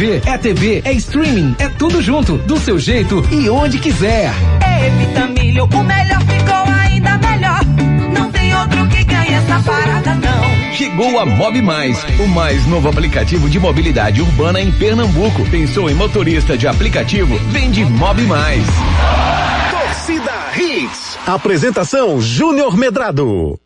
TV, é TV, é streaming, é tudo junto, do seu jeito e onde quiser. É Vitamilho, o melhor ficou ainda melhor. Não tem outro que ganhe essa parada não. Chegou a Mob Mais, o mais novo aplicativo de mobilidade urbana em Pernambuco. Pensou em motorista de aplicativo? Vende Mob Mais. Torcida Hits. Apresentação Júnior Medrado.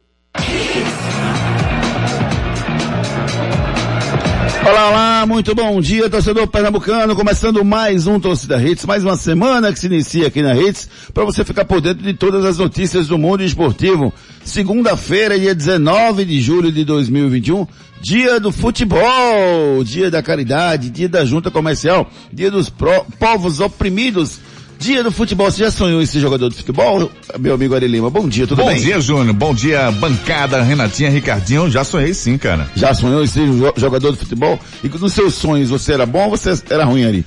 Olá, olá, muito bom dia, torcedor pernambucano, começando mais um Torcida Hits, mais uma semana que se inicia aqui na Hits, para você ficar por dentro de todas as notícias do mundo esportivo. Segunda-feira, dia 19 de julho de 2021, dia do futebol, dia da caridade, dia da junta comercial, dia dos povos oprimidos, Dia do futebol, você já sonhou em ser jogador de futebol? Meu amigo Ari Lima, bom dia, tudo bom bem? Bom dia, Júnior, bom dia, bancada, Renatinha, Ricardinho, já sonhei sim, cara. Já sonhou em ser jogador de futebol? E nos seus sonhos você era bom ou você era ruim, Ari?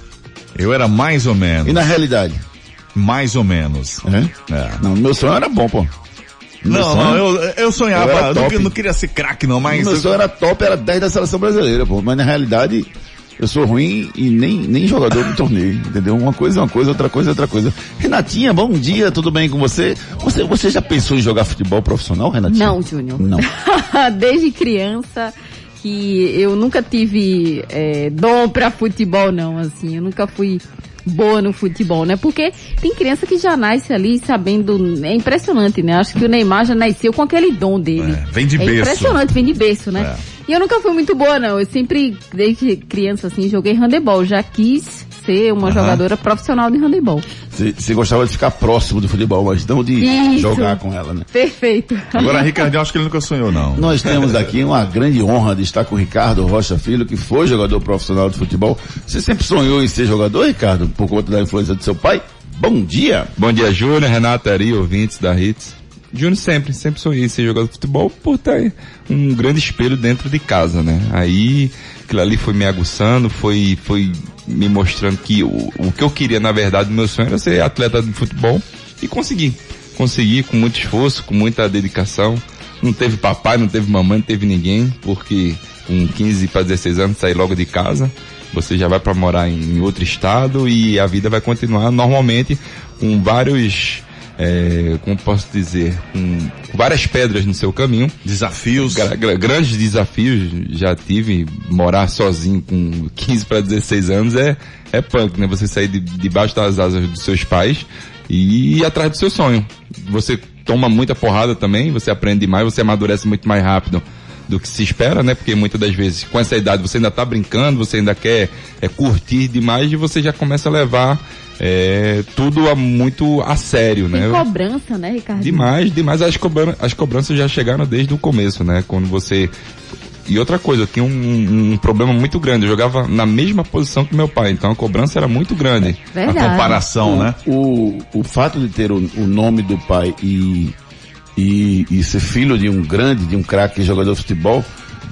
Eu era mais ou menos. E na realidade? Mais ou menos. É? é. Não, meu sonho era bom, pô. Meu não, sonho, não, eu, eu sonhava, eu não, não, queria ser craque não, mas... Meu sonho era top, era 10 da seleção brasileira, pô, mas na realidade eu sou ruim e nem, nem jogador do torneio, entendeu? Uma coisa é uma coisa, outra coisa é outra coisa. Renatinha, bom dia, tudo bem com você? Você, você já pensou em jogar futebol profissional, Renatinha? Não, Júnior. Não. Desde criança que eu nunca tive é, dom para futebol, não, assim, eu nunca fui boa no futebol, né? Porque tem criança que já nasce ali sabendo, é impressionante, né? Acho que o Neymar já nasceu com aquele dom dele. É, vem de é berço. É impressionante, vem de berço, né? É. E eu nunca fui muito boa, não. Eu sempre, desde criança, assim, joguei handebol. Já quis ser uma uhum. jogadora profissional de handebol. Você gostava de ficar próximo do futebol, mas não de Isso. jogar com ela, né? Perfeito. Agora, Ricardinho, acho que ele nunca sonhou, não. Nós temos aqui uma grande honra de estar com o Ricardo Rocha Filho, que foi jogador profissional de futebol. Você sempre sonhou em ser jogador, Ricardo, por conta da influência do seu pai? Bom dia. Bom dia, Júnior, Renata, Ari, ouvintes da Hits. Júnior sempre, sempre sonhei em ser jogador de futebol por ter um grande espelho dentro de casa, né? Aí, aquilo ali foi me aguçando, foi, foi me mostrando que o, o que eu queria, na verdade, meu sonho era ser atleta de futebol e consegui. Consegui com muito esforço, com muita dedicação. Não teve papai, não teve mamãe, não teve ninguém, porque com 15 para 16 anos saí logo de casa. Você já vai para morar em outro estado e a vida vai continuar normalmente com vários é, como posso dizer, com várias pedras no seu caminho. Desafios. Gra grandes desafios. Já tive, morar sozinho com 15 para 16 anos é, é punk, né? Você sair de, debaixo das asas dos seus pais e ir atrás do seu sonho. Você toma muita porrada também, você aprende demais, você amadurece muito mais rápido do que se espera, né? Porque muitas das vezes com essa idade você ainda tá brincando, você ainda quer é, curtir demais e você já começa a levar é, tudo a, muito a sério, Tem né? cobrança, né, Ricardo? Demais, demais. As, cobran as cobranças já chegaram desde o começo, né? Quando você e outra coisa, eu tinha um, um, problema muito grande. Eu jogava na mesma posição que meu pai, então a cobrança era muito grande. Verdade. A comparação, o, né? O, o fato de ter o, o nome do pai e, e, e, ser filho de um grande, de um craque jogador de futebol,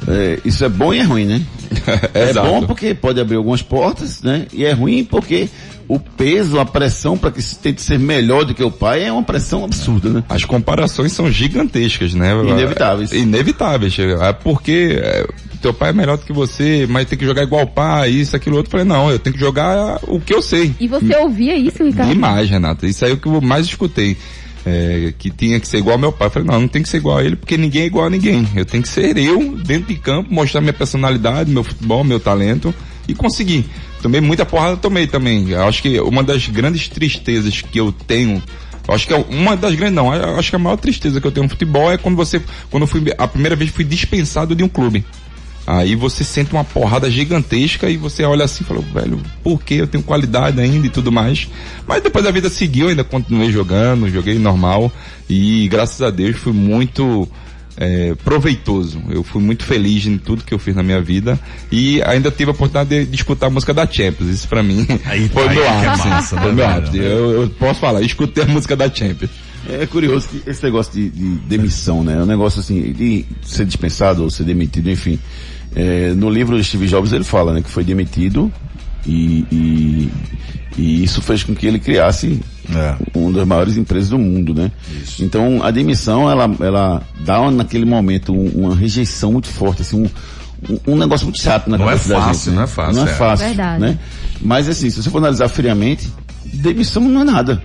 é, isso é bom e é ruim, né? é bom porque pode abrir algumas portas, né? E é ruim porque o peso, a pressão para que se tente ser melhor do que o pai é uma pressão absurda, né? As comparações são gigantescas, né? Inevitáveis. Inevitáveis. É porque é, teu pai é melhor do que você, mas tem que jogar igual o pai, isso, aquilo, outro. Eu falei, não, eu tenho que jogar o que eu sei. E você ouvia isso, Ricardo? Demais, Renata. Isso aí é o que eu mais escutei. É, que tinha que ser igual ao meu pai. Eu falei, não, não tem que ser igual a ele, porque ninguém é igual a ninguém. Eu tenho que ser eu, dentro de campo, mostrar minha personalidade, meu futebol, meu talento, e conseguir. Tomei muita porrada, tomei também. Eu acho que uma das grandes tristezas que eu tenho acho que é uma das grandes, não, acho que a maior tristeza que eu tenho no futebol é quando você, quando eu fui, a primeira vez fui dispensado de um clube. Aí você sente uma porrada gigantesca e você olha assim e fala, velho, por que eu tenho qualidade ainda e tudo mais. Mas depois a vida seguiu, ainda continuei jogando, joguei normal e graças a Deus fui muito, é, proveitoso. Eu fui muito feliz em tudo que eu fiz na minha vida e ainda tive a oportunidade de, de escutar a música da Champions. Isso para mim aí, foi aí meu é ápice. massa, foi né, meu ápice. Eu, eu posso falar, escutei a música da Champions. É curioso que esse negócio de, de demissão, né? É um negócio assim, de ser dispensado ou ser demitido, enfim. É, no livro de Steve Jobs ele fala, né, que foi demitido e, e, e isso fez com que ele criasse É. uma das maiores empresas do mundo, né? Então a demissão ela, ela dá naquele momento um- uma rejeição muito forte, assim, um, um, negócio muito chato na Não é cabeça da fácil, gente, né? não é fácil, Não é é. fácil, Verdade. né? Mas assim, se você for analisar friamente, demissão não é nada.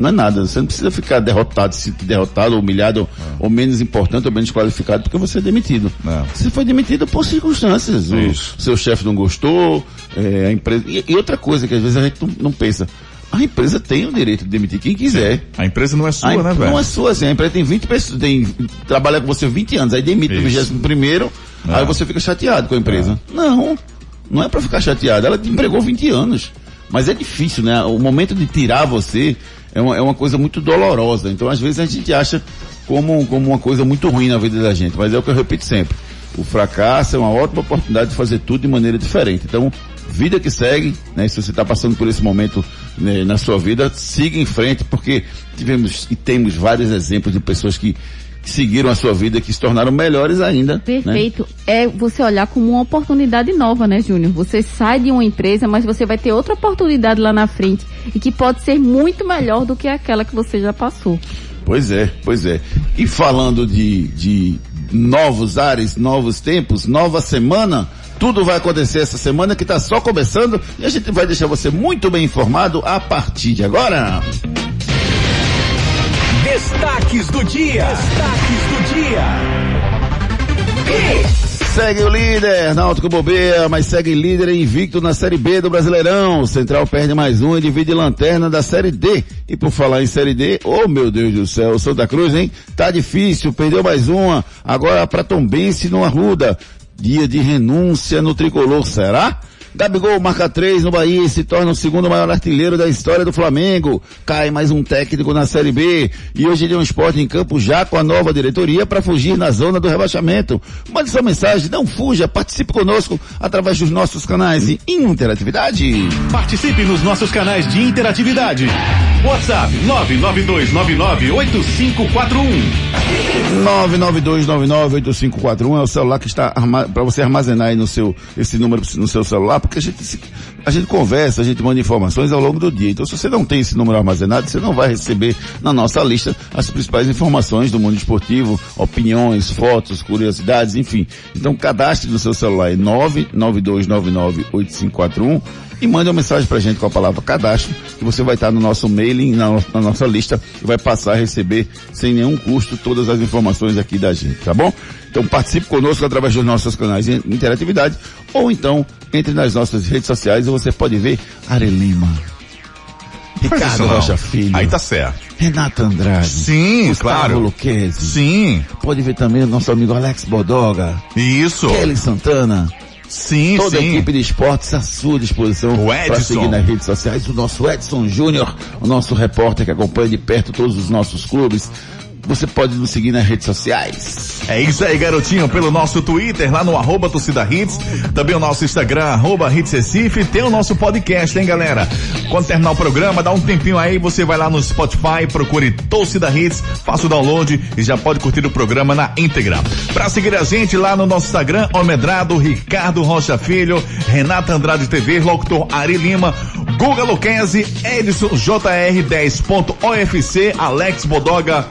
Não é nada. Você não precisa ficar derrotado, se derrotado, humilhado, ou menos importante, ou menos qualificado, porque você é demitido. É. Você foi demitido por circunstâncias. O Isso. seu chefe não gostou, é, a empresa. E, e outra coisa que às vezes a gente não, não pensa. A empresa tem o direito de demitir quem quiser. A empresa não é sua, em- né, velho? Não é sua, assim, a empresa tem 20 pessoas, tem, trabalha com você 20 anos, aí demite no Isso. 21 primeiro, É. aí você fica chateado com a empresa. Não, não é pra ficar chateado, ela te empregou 20 anos. Mas é difícil, né? O momento de tirar você é uma, é uma coisa muito dolorosa. Então, às vezes, a gente acha como, como uma coisa muito ruim na vida da gente. Mas é o que eu repito sempre. O fracasso é uma ótima oportunidade de fazer tudo de maneira diferente. Então, vida que segue, né? Se você está passando por esse momento né, na sua vida, siga em frente, porque tivemos e temos vários exemplos de pessoas que seguiram a sua vida, que se tornaram melhores ainda. né? Perfeito. É você olhar como uma oportunidade nova, né, Júnior? Você sai de uma empresa, mas você vai ter outra oportunidade lá na frente e que pode ser muito melhor do que aquela que você já passou. Pois é, pois é. E falando de, de novos ares, novos tempos, nova semana, tudo vai acontecer essa semana que está só começando e a gente vai deixar você muito bem informado a partir de agora. Destaques do dia. Destaques do dia. Segue o líder, Náutico bobeia, mas segue líder invicto na Série B do Brasileirão. Central perde mais um e divide lanterna da Série D. E por falar em Série D, oh meu Deus do céu, Santa Cruz, hein? Tá difícil, perdeu mais uma. Agora pra Tombense no Arruda. Dia de renúncia no tricolor, será? Gabigol marca três no Bahia e se torna o segundo maior artilheiro da história do Flamengo. Cai mais um técnico na Série B. E hoje tem um esporte em campo já com a nova diretoria para fugir na zona do rebaixamento. Mande sua mensagem, não fuja, participe conosco através dos nossos canais de interatividade. Participe nos nossos canais de interatividade. WhatsApp 992998541. 992998541 é o celular que está para você armazenar aí no seu esse número no seu celular, porque a gente se- a gente conversa, a gente manda informações ao longo do dia. Então se você não tem esse número armazenado, você não vai receber na nossa lista as principais informações do mundo esportivo, opiniões, fotos, curiosidades, enfim. Então cadastre no seu celular é 992998541 e mande uma mensagem pra gente com a palavra cadastro, que você vai estar no nosso mailing, na, na nossa lista, e vai passar a receber sem nenhum custo todas as informações aqui da gente, tá bom? Então participe conosco através dos nossos canais de interatividade, ou então entre nas nossas redes sociais e você pode ver Arelima, Ricardo. Rocha Filho, Aí tá certo. Renata Andrade, Sim, Gustavo claro. Luquezzi, Sim. pode ver também o nosso amigo Alex Bodoga, Isso. Kelly Santana, Sim, Toda a sim. equipe de esportes à sua disposição O para seguir nas redes sociais. O nosso Edson Júnior, o nosso repórter que acompanha de perto todos os nossos clubes. Você pode nos seguir nas redes sociais. É isso aí, garotinho, pelo nosso Twitter, lá no arroba torcida hits, também o nosso Instagram, arroba hits Recife, tem o nosso podcast, hein, galera? Quando terminar o programa, dá um tempinho aí, você vai lá no Spotify, procure Torcida Hits, faça o download e já pode curtir o programa na íntegra. Pra seguir a gente lá no nosso Instagram, Almedrado, Ricardo Rocha Filho, Renata Andrade TV, locutor Ari Lima, Guga Luquezzi, Edson JR 10.ofc, Alex Bodoga,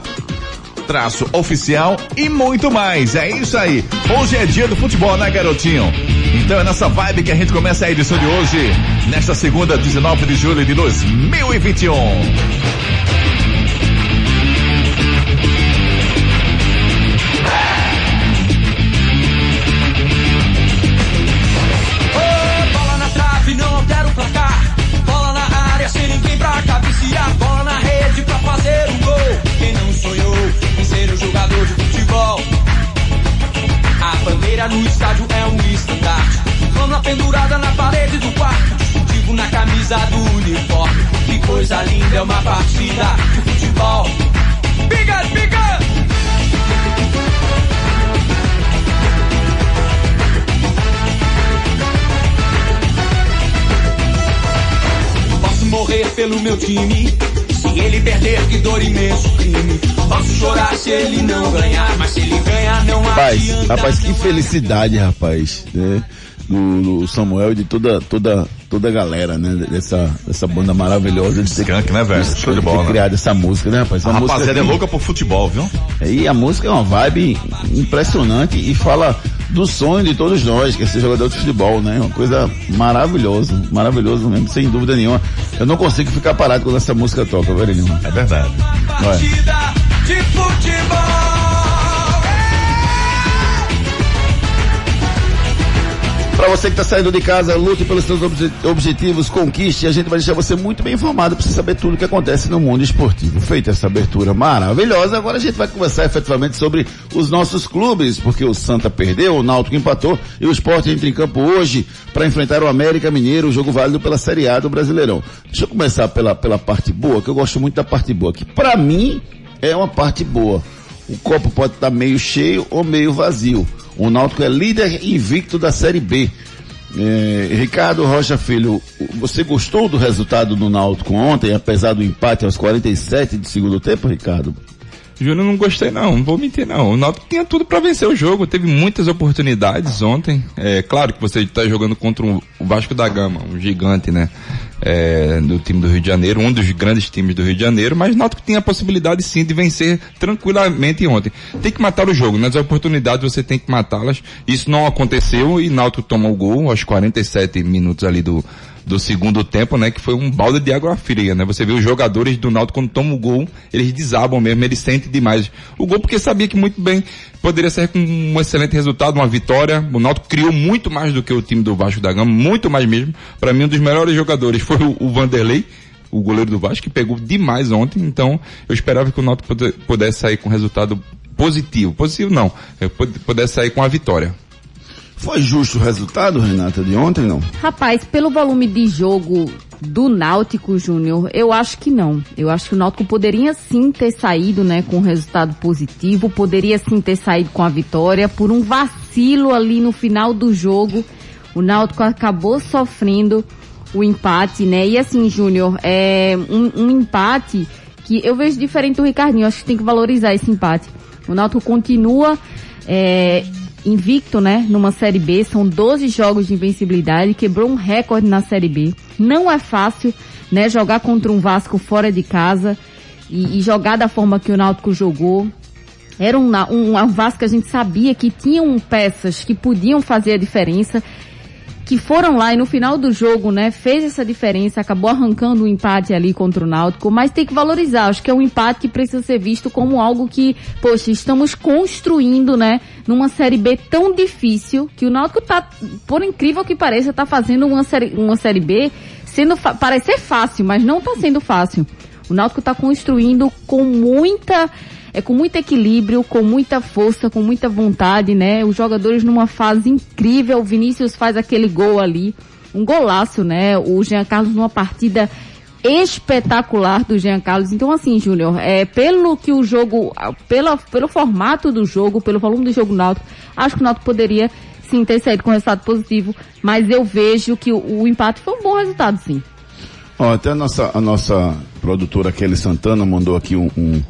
traço oficial e muito mais. É isso aí. Hoje é dia do futebol, né, garotinho? Então é nessa vibe que a gente começa a edição de hoje, nesta segunda, 19 de julho de 2021. Bandeira no estádio é um estandarte. Lama pendurada na parede do quarto. Distintivo na camisa do uniforme. Que coisa linda é uma partida de futebol. Biga, biga! Posso morrer pelo meu time. Se ele perder, que dor imenso crime. Posso chorar se ele não ganhar, mas se ele ganhar, não Rapaz, adianta. rapaz, que felicidade, rapaz, né? Do, Samuel e de toda, toda, toda a galera, né? Dessa, dessa banda maravilhosa de Skank, né, velho? de Show de bola. criado essa música, né, rapaz? A rapaziada é louca por futebol, viu? E a música é uma vibe impressionante e fala do sonho de todos nós, que é ser jogador de futebol, né? Uma coisa maravilhosa, maravilhoso mesmo, sem dúvida nenhuma. Eu não consigo ficar parado quando essa música toca, velho. É verdade. Partida Para você que está saindo de casa, lute pelos seus obje- objetivos, conquiste. A gente vai deixar você muito bem informado para você saber tudo o que acontece no mundo esportivo. Feita essa abertura maravilhosa, agora a gente vai conversar efetivamente sobre os nossos clubes, porque o Santa perdeu, o Náutico empatou e o Sport entra em campo hoje para enfrentar o América Mineiro, o jogo válido pela Série A do Brasileirão. Deixa eu começar pela, pela parte boa, que eu gosto muito da parte boa, que para mim é uma parte boa. O copo pode estar meio cheio ou meio vazio. O Náutico é líder invicto da Série B. É, Ricardo Rocha Filho, você gostou do resultado do Náutico ontem, apesar do empate aos 47 de segundo tempo, Ricardo? Júnior, não gostei não, não vou mentir não. O Náutico tinha tudo para vencer o jogo, teve muitas oportunidades ontem. É claro que você está jogando contra o Vasco da Gama, um gigante, né? É, do time do Rio de Janeiro, um dos grandes times do Rio de Janeiro, mas o Náutico tinha a possibilidade sim de vencer tranquilamente ontem. Tem que matar o jogo, nas oportunidades você tem que matá-las. Isso não aconteceu e Náutico toma o gol aos 47 minutos ali do do segundo tempo, né, que foi um balde de água fria, né? Você vê os jogadores do Náutico quando tomam o gol, eles desabam mesmo, eles sentem demais o gol porque sabia que muito bem poderia ser com um excelente resultado, uma vitória. O Náutico criou muito mais do que o time do Vasco da Gama, muito mais mesmo. Para mim um dos melhores jogadores foi o, o Vanderlei, o goleiro do Vasco, que pegou demais ontem, então eu esperava que o Náutico pude- pudesse sair com resultado positivo. Positivo não, pud- pudesse sair com a vitória. Foi justo o resultado, Renata, de ontem, não? Rapaz, pelo volume de jogo do Náutico, Júnior, eu acho que não. Eu acho que o Náutico poderia sim ter saído, né, com um resultado positivo, poderia sim ter saído com a vitória por um vacilo ali no final do jogo. O Náutico acabou sofrendo o empate, né? E assim, Júnior, é um, um empate que eu vejo diferente do Ricardinho. Eu acho que tem que valorizar esse empate. O Náutico continua é, invicto, né, numa Série B, são 12 jogos de invencibilidade, quebrou um recorde na Série B. Não é fácil, né, jogar contra um Vasco fora de casa e, e jogar da forma que o Náutico jogou. Era um, um, um Vasco que a gente sabia que tinham peças que podiam fazer a diferença, que foram lá e no final do jogo, né, fez essa diferença, acabou arrancando o empate ali contra o Náutico, mas tem que valorizar, acho que é um empate que precisa ser visto como algo que, poxa, estamos construindo, né, numa série B tão difícil, que o Náutico tá, por incrível que pareça, tá fazendo uma série, uma série B sendo, fa- parecer fácil, mas não tá sendo fácil. O Náutico está construindo com muita, é, com muito equilíbrio, com muita força, com muita vontade, né? Os jogadores numa fase incrível. O Vinícius faz aquele gol ali, um golaço, né? O Jean Carlos numa partida espetacular do Jean Carlos. Então, assim, Júnior, é, pelo que o jogo, pela, pelo formato do jogo, pelo volume do jogo náutico, acho que o Náutico poderia sim ter saído com resultado positivo, mas eu vejo que o, o empate foi um bom resultado, sim. Ó, até a nossa, a nossa produtora Kelly Santana mandou aqui um, um-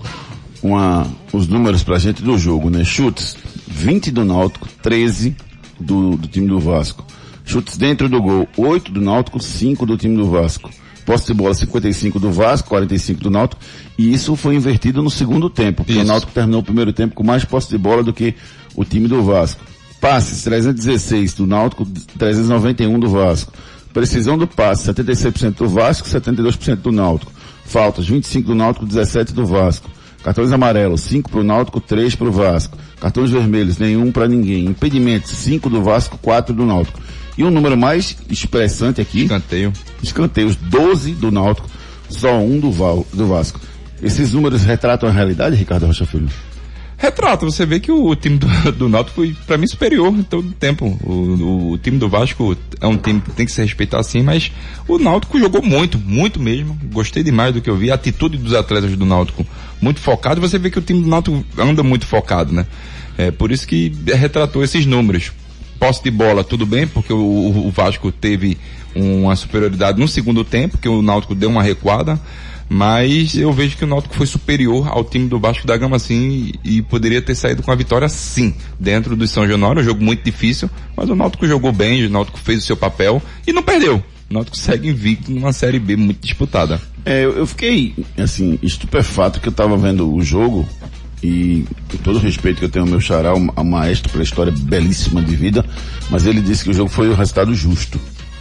uma, os números pra gente do jogo, né? Chutes, 20 do Náutico, 13 do, do time do Vasco. Chutes dentro do gol, 8 do Náutico, 5 do time do Vasco. Posse de bola, 55 do Vasco, 45 do Náutico. E isso foi invertido no segundo tempo, porque o Isso. Náutico terminou o primeiro tempo com mais posse de bola do que o time do Vasco. Passes, 316 do Náutico, 391 do Vasco. Precisão do passe, 76% do Vasco, 72% do Náutico. Faltas, 25 do Náutico, 17 do Vasco. Cartões amarelos, 5 pro Náutico, 3 pro Vasco. Cartões vermelhos, nenhum para ninguém. Impedimentos, 5 do Vasco, 4 do Náutico. E um número mais expressante aqui, Escanteio. escanteios, 12 do Náutico, só um do, Val, do Vasco. Esses números retratam a realidade, Ricardo Rocha Filho? Retrata, você vê que o time do, do Náutico foi, pra mim, superior em todo o tempo. O, o, time do Vasco é um time que tem que se respeitar sim, mas o Náutico jogou muito, muito mesmo. Gostei demais do que eu vi. A atitude dos atletas do Náutico muito focado. Você vê que o time do Náutico anda muito focado, né? É por isso que retratou esses números. Posse de bola, tudo bem, porque o- o Vasco teve uma superioridade no segundo tempo, que o Náutico deu uma recuada. Mas eu vejo que o Náutico foi superior ao time do Vasco da Gama sim e, poderia ter saído com a vitória sim, dentro do São Januário, um jogo muito difícil, mas o Náutico jogou bem, o Náutico fez o seu papel e não perdeu. O Náutico segue invicto numa Série B muito disputada. É, eu, fiquei, assim, estupefato que eu tava vendo o jogo e com todo o respeito que eu tenho ao meu xará, um maestro pela história belíssima de vida, mas ele disse que o jogo foi o resultado justo,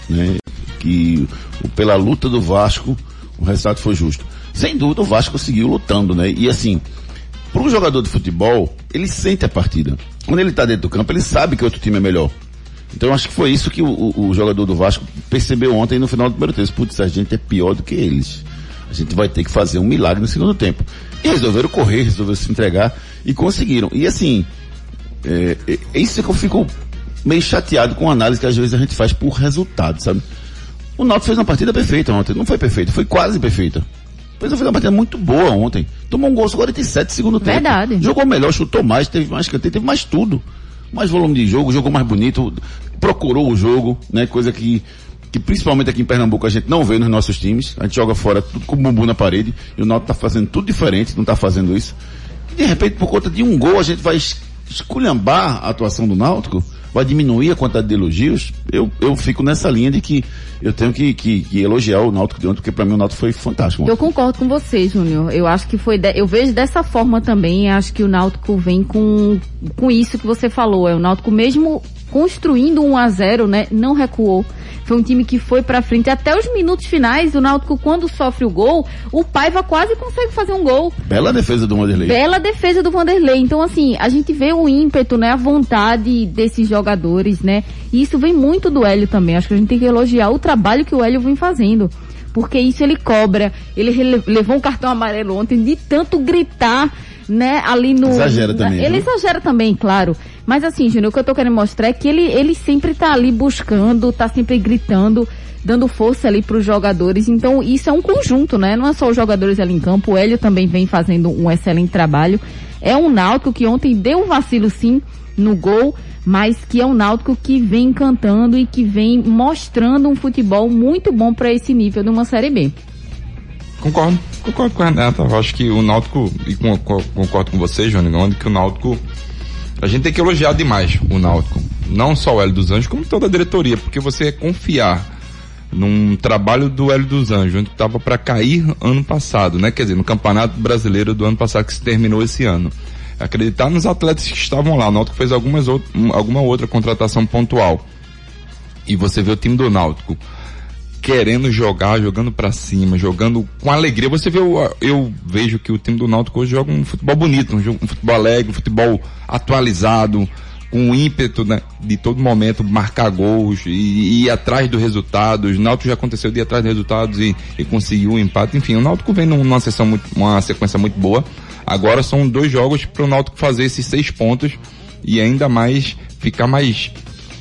né? Que pela luta do Vasco, o resultado foi justo. Sem dúvida o Vasco seguiu lutando, né? E assim, para um jogador de futebol, ele sente a partida. Quando ele está dentro do campo, ele sabe que outro time é melhor. Então acho que foi isso que o, o- o jogador do Vasco percebeu ontem no final do primeiro tempo. Putz, a gente é pior do que eles. A gente vai ter que fazer um milagre no segundo tempo. E resolveram correr, resolveram se entregar e conseguiram. E assim, é, é, é isso que eu fico meio chateado com a análise que às vezes a gente faz por resultado, sabe? O Náutico fez uma partida perfeita ontem. Não foi perfeita, foi quase perfeita. Mas fez uma partida muito boa ontem. Tomou um gol aos 47 segundo tempo. Verdade. Jogou melhor, chutou mais, teve mais canteiro, teve mais tudo. Mais volume de jogo, jogou mais bonito, procurou o jogo, né? Coisa que, que principalmente aqui em Pernambuco a gente não vê nos nossos times. A gente joga fora tudo com o bumbum na parede e o Náutico tá fazendo tudo diferente, não tá fazendo isso. E de repente, por conta de um gol, a gente vai es- esculhambar a atuação do Náutico, vai diminuir a quantidade de elogios. Eu, eu fico nessa linha de que eu tenho que, que, que elogiar o Náutico de ontem, porque para mim o Náutico foi fantástico. Eu concordo com você, Júnior. Eu acho que foi, de- eu vejo dessa forma também. Acho que o Náutico vem com, com isso que você falou. É o Náutico mesmo construindo um a 0, né? Não recuou. Foi um time que foi pra frente até os minutos finais. O Náutico quando sofre o gol, o Paiva quase consegue fazer um gol. Bela defesa do Wanderlei. Bela defesa do Vanderlei. Então, assim, a gente vê o ímpeto, né? A vontade desses jogadores, né? E isso vem muito do Hélio também. Acho que a gente tem que elogiar o trabalho que o Hélio vem fazendo. Porque isso ele cobra. Ele levou um cartão amarelo ontem de tanto gritar, né? Ali no. Exagera também, Ele viu? exagera também, claro. Mas assim, Júnior, o que eu tô querendo mostrar é que ele, ele sempre tá ali buscando, tá sempre gritando, dando força ali pros jogadores. Então, isso é um conjunto, né? Não é só os jogadores ali em campo. O Hélio também vem fazendo um excelente trabalho. É um Náutico que ontem deu um vacilo sim no gol, mas que é um Náutico que vem cantando e que vem mostrando um futebol muito bom para esse nível de uma Série B. Concordo, concordo com a Renata. Eu acho que o Náutico, e com- com- concordo com você, onde que o Náutico. A gente tem que elogiar demais o Náutico. Não só o Hélio dos Anjos, como toda a diretoria, porque você confiar num trabalho do Hélio dos Anjos, onde estava para cair ano passado, né? Quer dizer, no Campeonato Brasileiro do ano passado que se terminou esse ano. Acreditar nos atletas que estavam lá. O Náutico fez algumas um- alguma outra contratação pontual. E você vê o time do Náutico querendo jogar, jogando pra cima, jogando com alegria. Você vê, o- eu vejo que o time do Náutico hoje joga um futebol bonito, um, jogo- um futebol alegre, um futebol atualizado, com ímpeto né, de todo momento marcar gols e, e ir atrás dos resultados. O Náutico já aconteceu de ir atrás dos resultados e, e conseguiu o empate. Enfim, o Náutico vem num- numa sessão muito, uma sequência muito boa. Agora são dois jogos para o Náutico fazer esses seis pontos e ainda mais ficar mais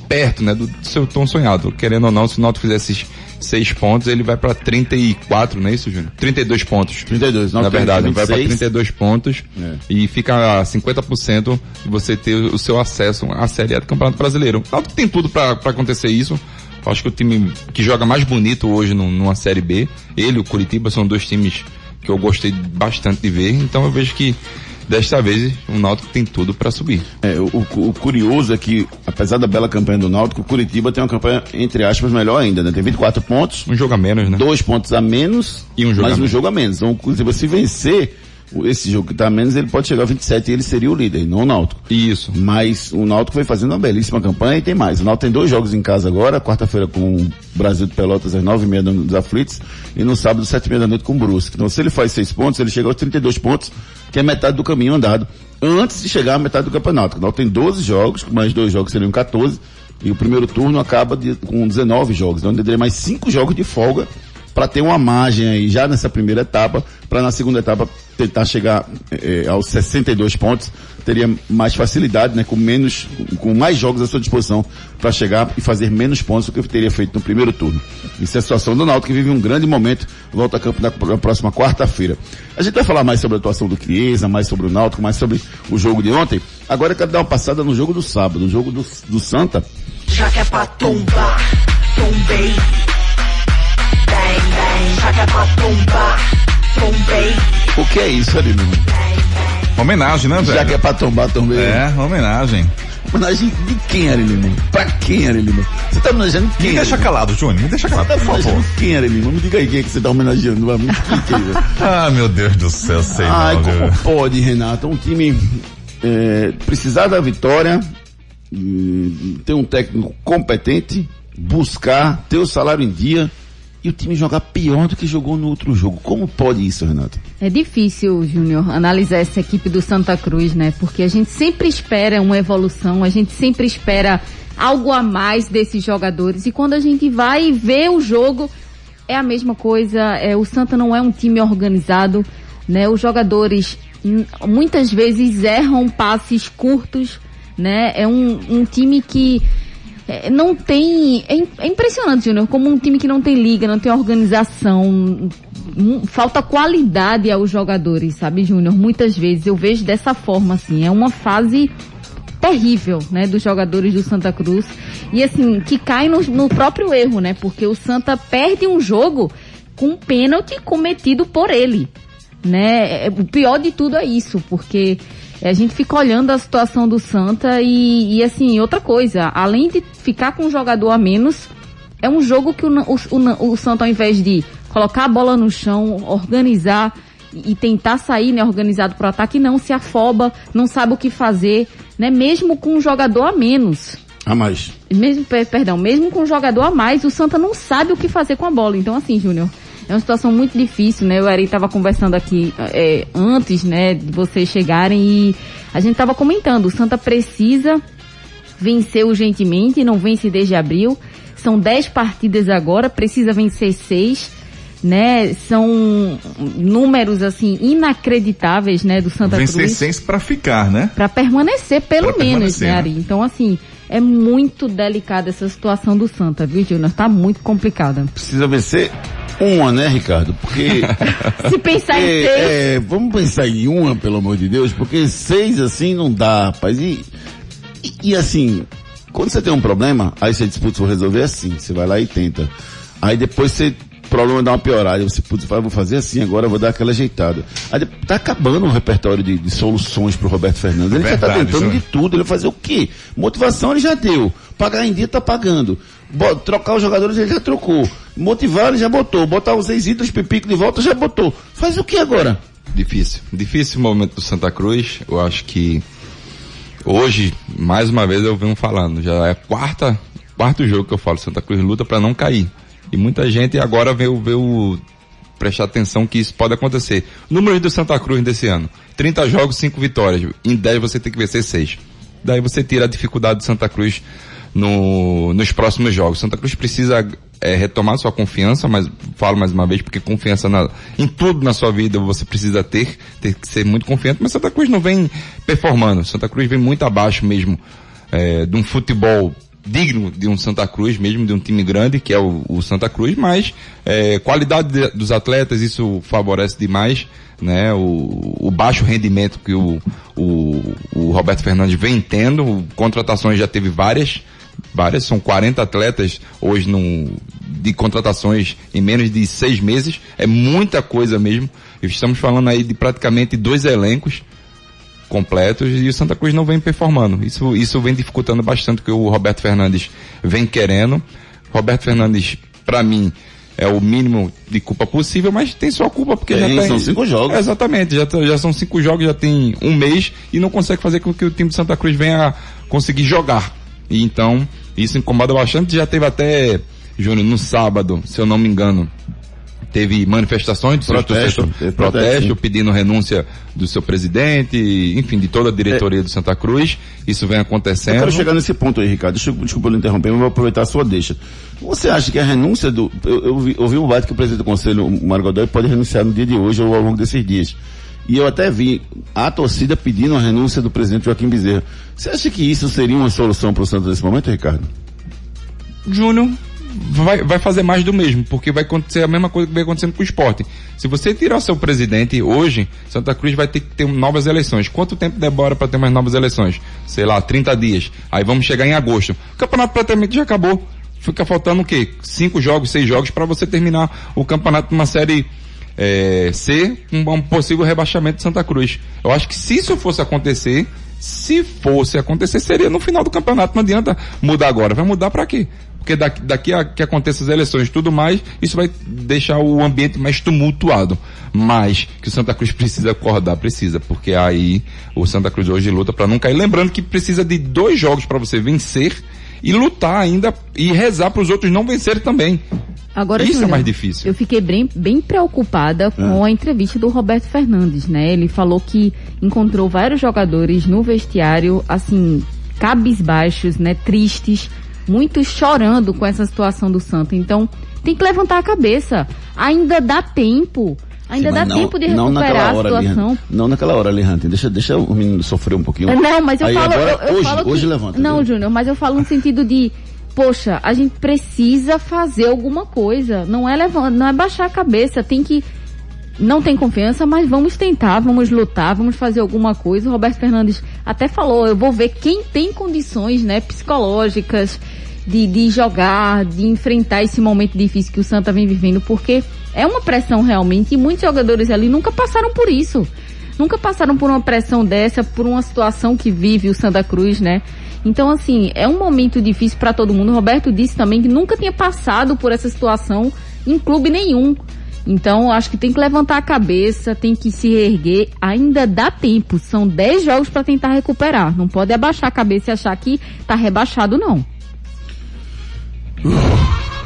perto, né, do seu tão sonhado. Querendo ou não, se o Náutico fizer esses seis pontos, ele vai para 34, não é isso, Júnior? 32 pontos. 32, Na Náutico tem verdade, vai para 26. 32 pontos É. e fica a 50% de você ter o seu acesso à Série A do Campeonato Brasileiro. O Náutico tem tudo para acontecer isso. Acho que o time que joga mais bonito hoje num- numa Série B, ele e o Curitiba são dois times que eu gostei bastante de ver. Então eu vejo que desta vez o Náutico tem tudo para subir. É, o, o- o curioso é que, apesar da bela campanha do Náutico, o Curitiba tem uma campanha, entre aspas, melhor ainda, né? Tem 24 pontos, Um jogo a menos, né? dois pontos a menos E um jogo mas a um menos. jogo a menos. Então, o Curitiba, se vencer esse jogo que tá a menos, ele pode chegar a 27 e ele seria o líder, não o Náutico. Isso. Mas o Náutico foi fazendo uma belíssima campanha e tem mais. O Náutico tem dois jogos em casa agora, quarta-feira com o Brasil de Pelotas às nove e meia dos aflitos e no sábado sete e meia da noite com o Brusque. Então se ele faz seis pontos, ele chega aos 32 pontos, que é metade do caminho andado, antes de chegar à metade do campeonato. O Náutico tem 12 jogos, mais dois jogos seriam 14, e o primeiro turno acaba de- com 19 jogos. Então ele teria mais cinco jogos de folga para ter uma margem aí já nessa primeira etapa, para na segunda etapa tentar chegar eh, aos 62 pontos, teria mais facilidade, né, com menos, com mais jogos à sua disposição para chegar e fazer menos pontos do que teria feito no primeiro turno. Isso é a situação do Náutico que vive um grande momento, volta a campo na, próxima quarta-feira. A gente vai falar mais sobre a atuação do Chiesa, mais sobre o Náutico, mais sobre o jogo de ontem. Agora eu quero dar uma passada no jogo do sábado, no jogo do, do Santa, Já que é pra tombar, tombei. Já que é pra tombar. O que é isso irmão? Homenagem, né, Já velho? que é pra tombar também. É, homenagem. Homenagem de quem, Ari Lima? Pra quem, Ari Lima? Você tá homenageando quem? Me deixa Ari Lima? calado, Júnior. Me deixa calado, tá por favor. quem, Ari Lima? Me diga aí quem é que você tá homenageando. Vai, Me explique aí. velho. Ah, meu Deus do céu, sei Ai, não, como viu? pode, Renato? Um time é, precisar da vitória, hum, ter um técnico competente, buscar, ter o salário em dia o time jogar pior do que jogou no outro jogo. Como pode isso, Renato? É difícil, Júnior, analisar essa equipe do Santa Cruz, né? Porque a gente sempre espera uma evolução, a gente sempre espera algo a mais desses jogadores. E quando a gente vai ver o jogo, é a mesma coisa. É, o Santa não é um time organizado, né? Os jogadores hum, muitas vezes erram passes curtos, né? É um, um time que é, não tem. É, é impressionante, Júnior, como um time que não tem liga, não tem organização. hum, Falta qualidade aos jogadores, sabe, Júnior? Muitas vezes eu vejo dessa forma, assim. É uma fase terrível, né, dos jogadores do Santa Cruz. E assim, que cai no, no próprio erro, né? Porque o Santa perde um jogo com um pênalti cometido por ele. Né? É, O pior de tudo é isso, porque a gente fica olhando a situação do Santa e, e assim, outra coisa, além de ficar com um jogador a menos, é um jogo que o, o, o, o Santa, ao invés de colocar a bola no chão, organizar e tentar sair, né, organizado para o ataque, não se afoba, não sabe o que fazer, né, mesmo com um jogador a menos. A mais. Mesmo, per- perdão, mesmo com um jogador a mais, o Santa não sabe o que fazer com a bola. Então, assim, Júnior, é uma situação muito difícil, né? O Ari estava conversando aqui é, antes, né, de vocês chegarem e a gente estava comentando, o Santa precisa vencer urgentemente, não vence desde abril. São 10 partidas agora, precisa vencer seis, né? São números assim inacreditáveis, né, do Santa Vencer Cruz seis pra ficar, né? para permanecer pelo Pra menos, permanecer, né, né? Ari? Então assim, é muito delicada essa situação do Santa, viu, Júnior? Tá muito complicada. Precisa vencer uma, né, Ricardo? Porque Se pensar em É, seis, é, vamos pensar em uma, pelo amor de Deus, porque seis assim não dá, rapaz. E, e, e assim, quando você tem um problema, aí você diz, putz, vou resolver assim, você vai lá e tenta. Aí depois você, o problema dá uma piorada, você, vai, vou fazer assim agora, vou dar aquela ajeitada. Aí tá acabando o repertório de, de soluções pro Roberto Fernandes. Ele já tá Verdade, tentando de tudo, ele vai fazer o quê? Motivação ele já deu. Pagar em dia tá pagando. Bo- trocar os jogadores ele já trocou. Motivar ele já botou. Botar os ex-itos pipico de volta já botou. Faz o que agora? Difícil. Difícil o momento do Santa Cruz. Eu acho que hoje, mais uma vez, eu venho falando. Já é quarta, quarto jogo que eu falo. Santa Cruz luta para não cair. E muita gente agora veio, veio prestar atenção que isso pode acontecer. Números do Santa Cruz desse ano. 30 jogos, 5 vitórias. Em 10 você tem que vencer 6. Daí você tira a dificuldade do Santa Cruz no, nos próximos jogos. Santa Cruz precisa é, retomar sua confiança, mas falo mais uma vez, porque confiança na, em tudo na sua vida você precisa ter, ter que ser muito confiante, mas Santa Cruz não vem performando. Santa Cruz vem muito abaixo mesmo é, de um futebol digno de um Santa Cruz, mesmo de um time grande, que é o, o Santa Cruz, mas é, qualidade de- dos atletas, isso favorece demais, né? O, o baixo rendimento que o, o, o Roberto Fernandes vem tendo, contratações já teve várias, várias, são 40 atletas hoje num, de contratações em menos de seis meses, é muita coisa mesmo. Estamos falando aí de praticamente dois elencos completos e o Santa Cruz não vem performando. Isso, isso vem dificultando bastante o que o Roberto Fernandes vem querendo. Roberto Fernandes, para mim, é o mínimo de culpa possível, mas tem sua culpa porque Tem, já tem. são cinco jogos. É, exatamente, já, já são cinco jogos, já tem um mês e não consegue fazer com que o time de Santa Cruz venha conseguir jogar. E então, isso incomoda bastante. Já teve até, Júnior, no sábado, se eu não me engano, teve manifestações seu Protesto, protesto, protesto pedindo renúncia do seu presidente, enfim, de toda a diretoria do Santa Cruz. Isso vem Eu acontecendo. quero chegar nesse ponto aí, Ricardo. Deixa, eu- desculpa eu interromper, mas vou aproveitar a sua deixa. Você acha que a renúncia do. Eu, eu vi, ouvi um bate que o presidente do conselho, o Mário Godoy, pode renunciar no dia de hoje ou ao longo desses dias. E eu até vi a torcida pedindo a renúncia do presidente Joaquim Bezerra. Você acha que isso seria uma solução para o Santos nesse momento, Ricardo? Júnior vai, vai fazer mais do mesmo, porque vai acontecer a mesma coisa que vem acontecendo com o esporte. Se você tirar seu presidente hoje, Santa Cruz vai ter que ter novas eleições. Quanto tempo demora para ter mais novas eleições? Sei lá, 30 dias. Aí vamos chegar em agosto. O campeonato praticamente já acabou. Fica faltando o quê? Cinco jogos, seis jogos para você terminar o campeonato numa série é, C, um, um possível rebaixamento de Santa Cruz. Eu acho que se isso fosse acontecer, Se fosse acontecer, seria no final do campeonato. Não adianta mudar agora. Vai mudar para quê? Porque daqui, daqui a que aconteça as eleições e tudo mais, isso vai deixar o ambiente mais tumultuado. Mas que o Santa Cruz precisa acordar, precisa, porque aí o Santa Cruz hoje luta para não cair. Lembrando que precisa de dois jogos para você vencer e lutar ainda e rezar para os outros não vencerem também. Agora, Isso é mais difícil. Eu fiquei bem, bem preocupada com a entrevista do Roberto Fernandes, né? Ele falou que encontrou vários jogadores no vestiário, assim, cabisbaixos, né? Tristes, muitos chorando com essa situação do Santa. Então, tem que levantar a cabeça. Ainda dá tempo. Ainda Sim, dá não- tempo de recuperar a situação. Alejandro. Não naquela hora, Alejandro. Deixa, deixa o menino sofrer um pouquinho. Não, mas eu Aí falo. agora, eu, eu hoje, falo que- hoje levanta. Não? Júnior, mas eu falo no sentido de. Poxa, a gente precisa fazer alguma coisa. Não é levar, não é baixar a cabeça. Tem que. Não tem confiança, mas vamos tentar, vamos lutar, vamos fazer alguma coisa. O Roberto Fernandes até falou, eu vou ver quem tem condições, né, psicológicas de, de jogar, de enfrentar esse momento difícil que o Santa vem vivendo, porque é uma pressão realmente e muitos jogadores ali nunca passaram por isso. Nunca passaram por uma pressão dessa, por uma situação que vive o Santa Cruz, né? Então, assim, é um momento difícil para todo mundo. O Roberto disse também que nunca tinha passado por essa situação em clube nenhum. Então, acho que tem que levantar a cabeça, tem que se erguer. Ainda dá tempo. São 10 jogos para tentar recuperar. Não pode abaixar a cabeça e achar que tá rebaixado, não.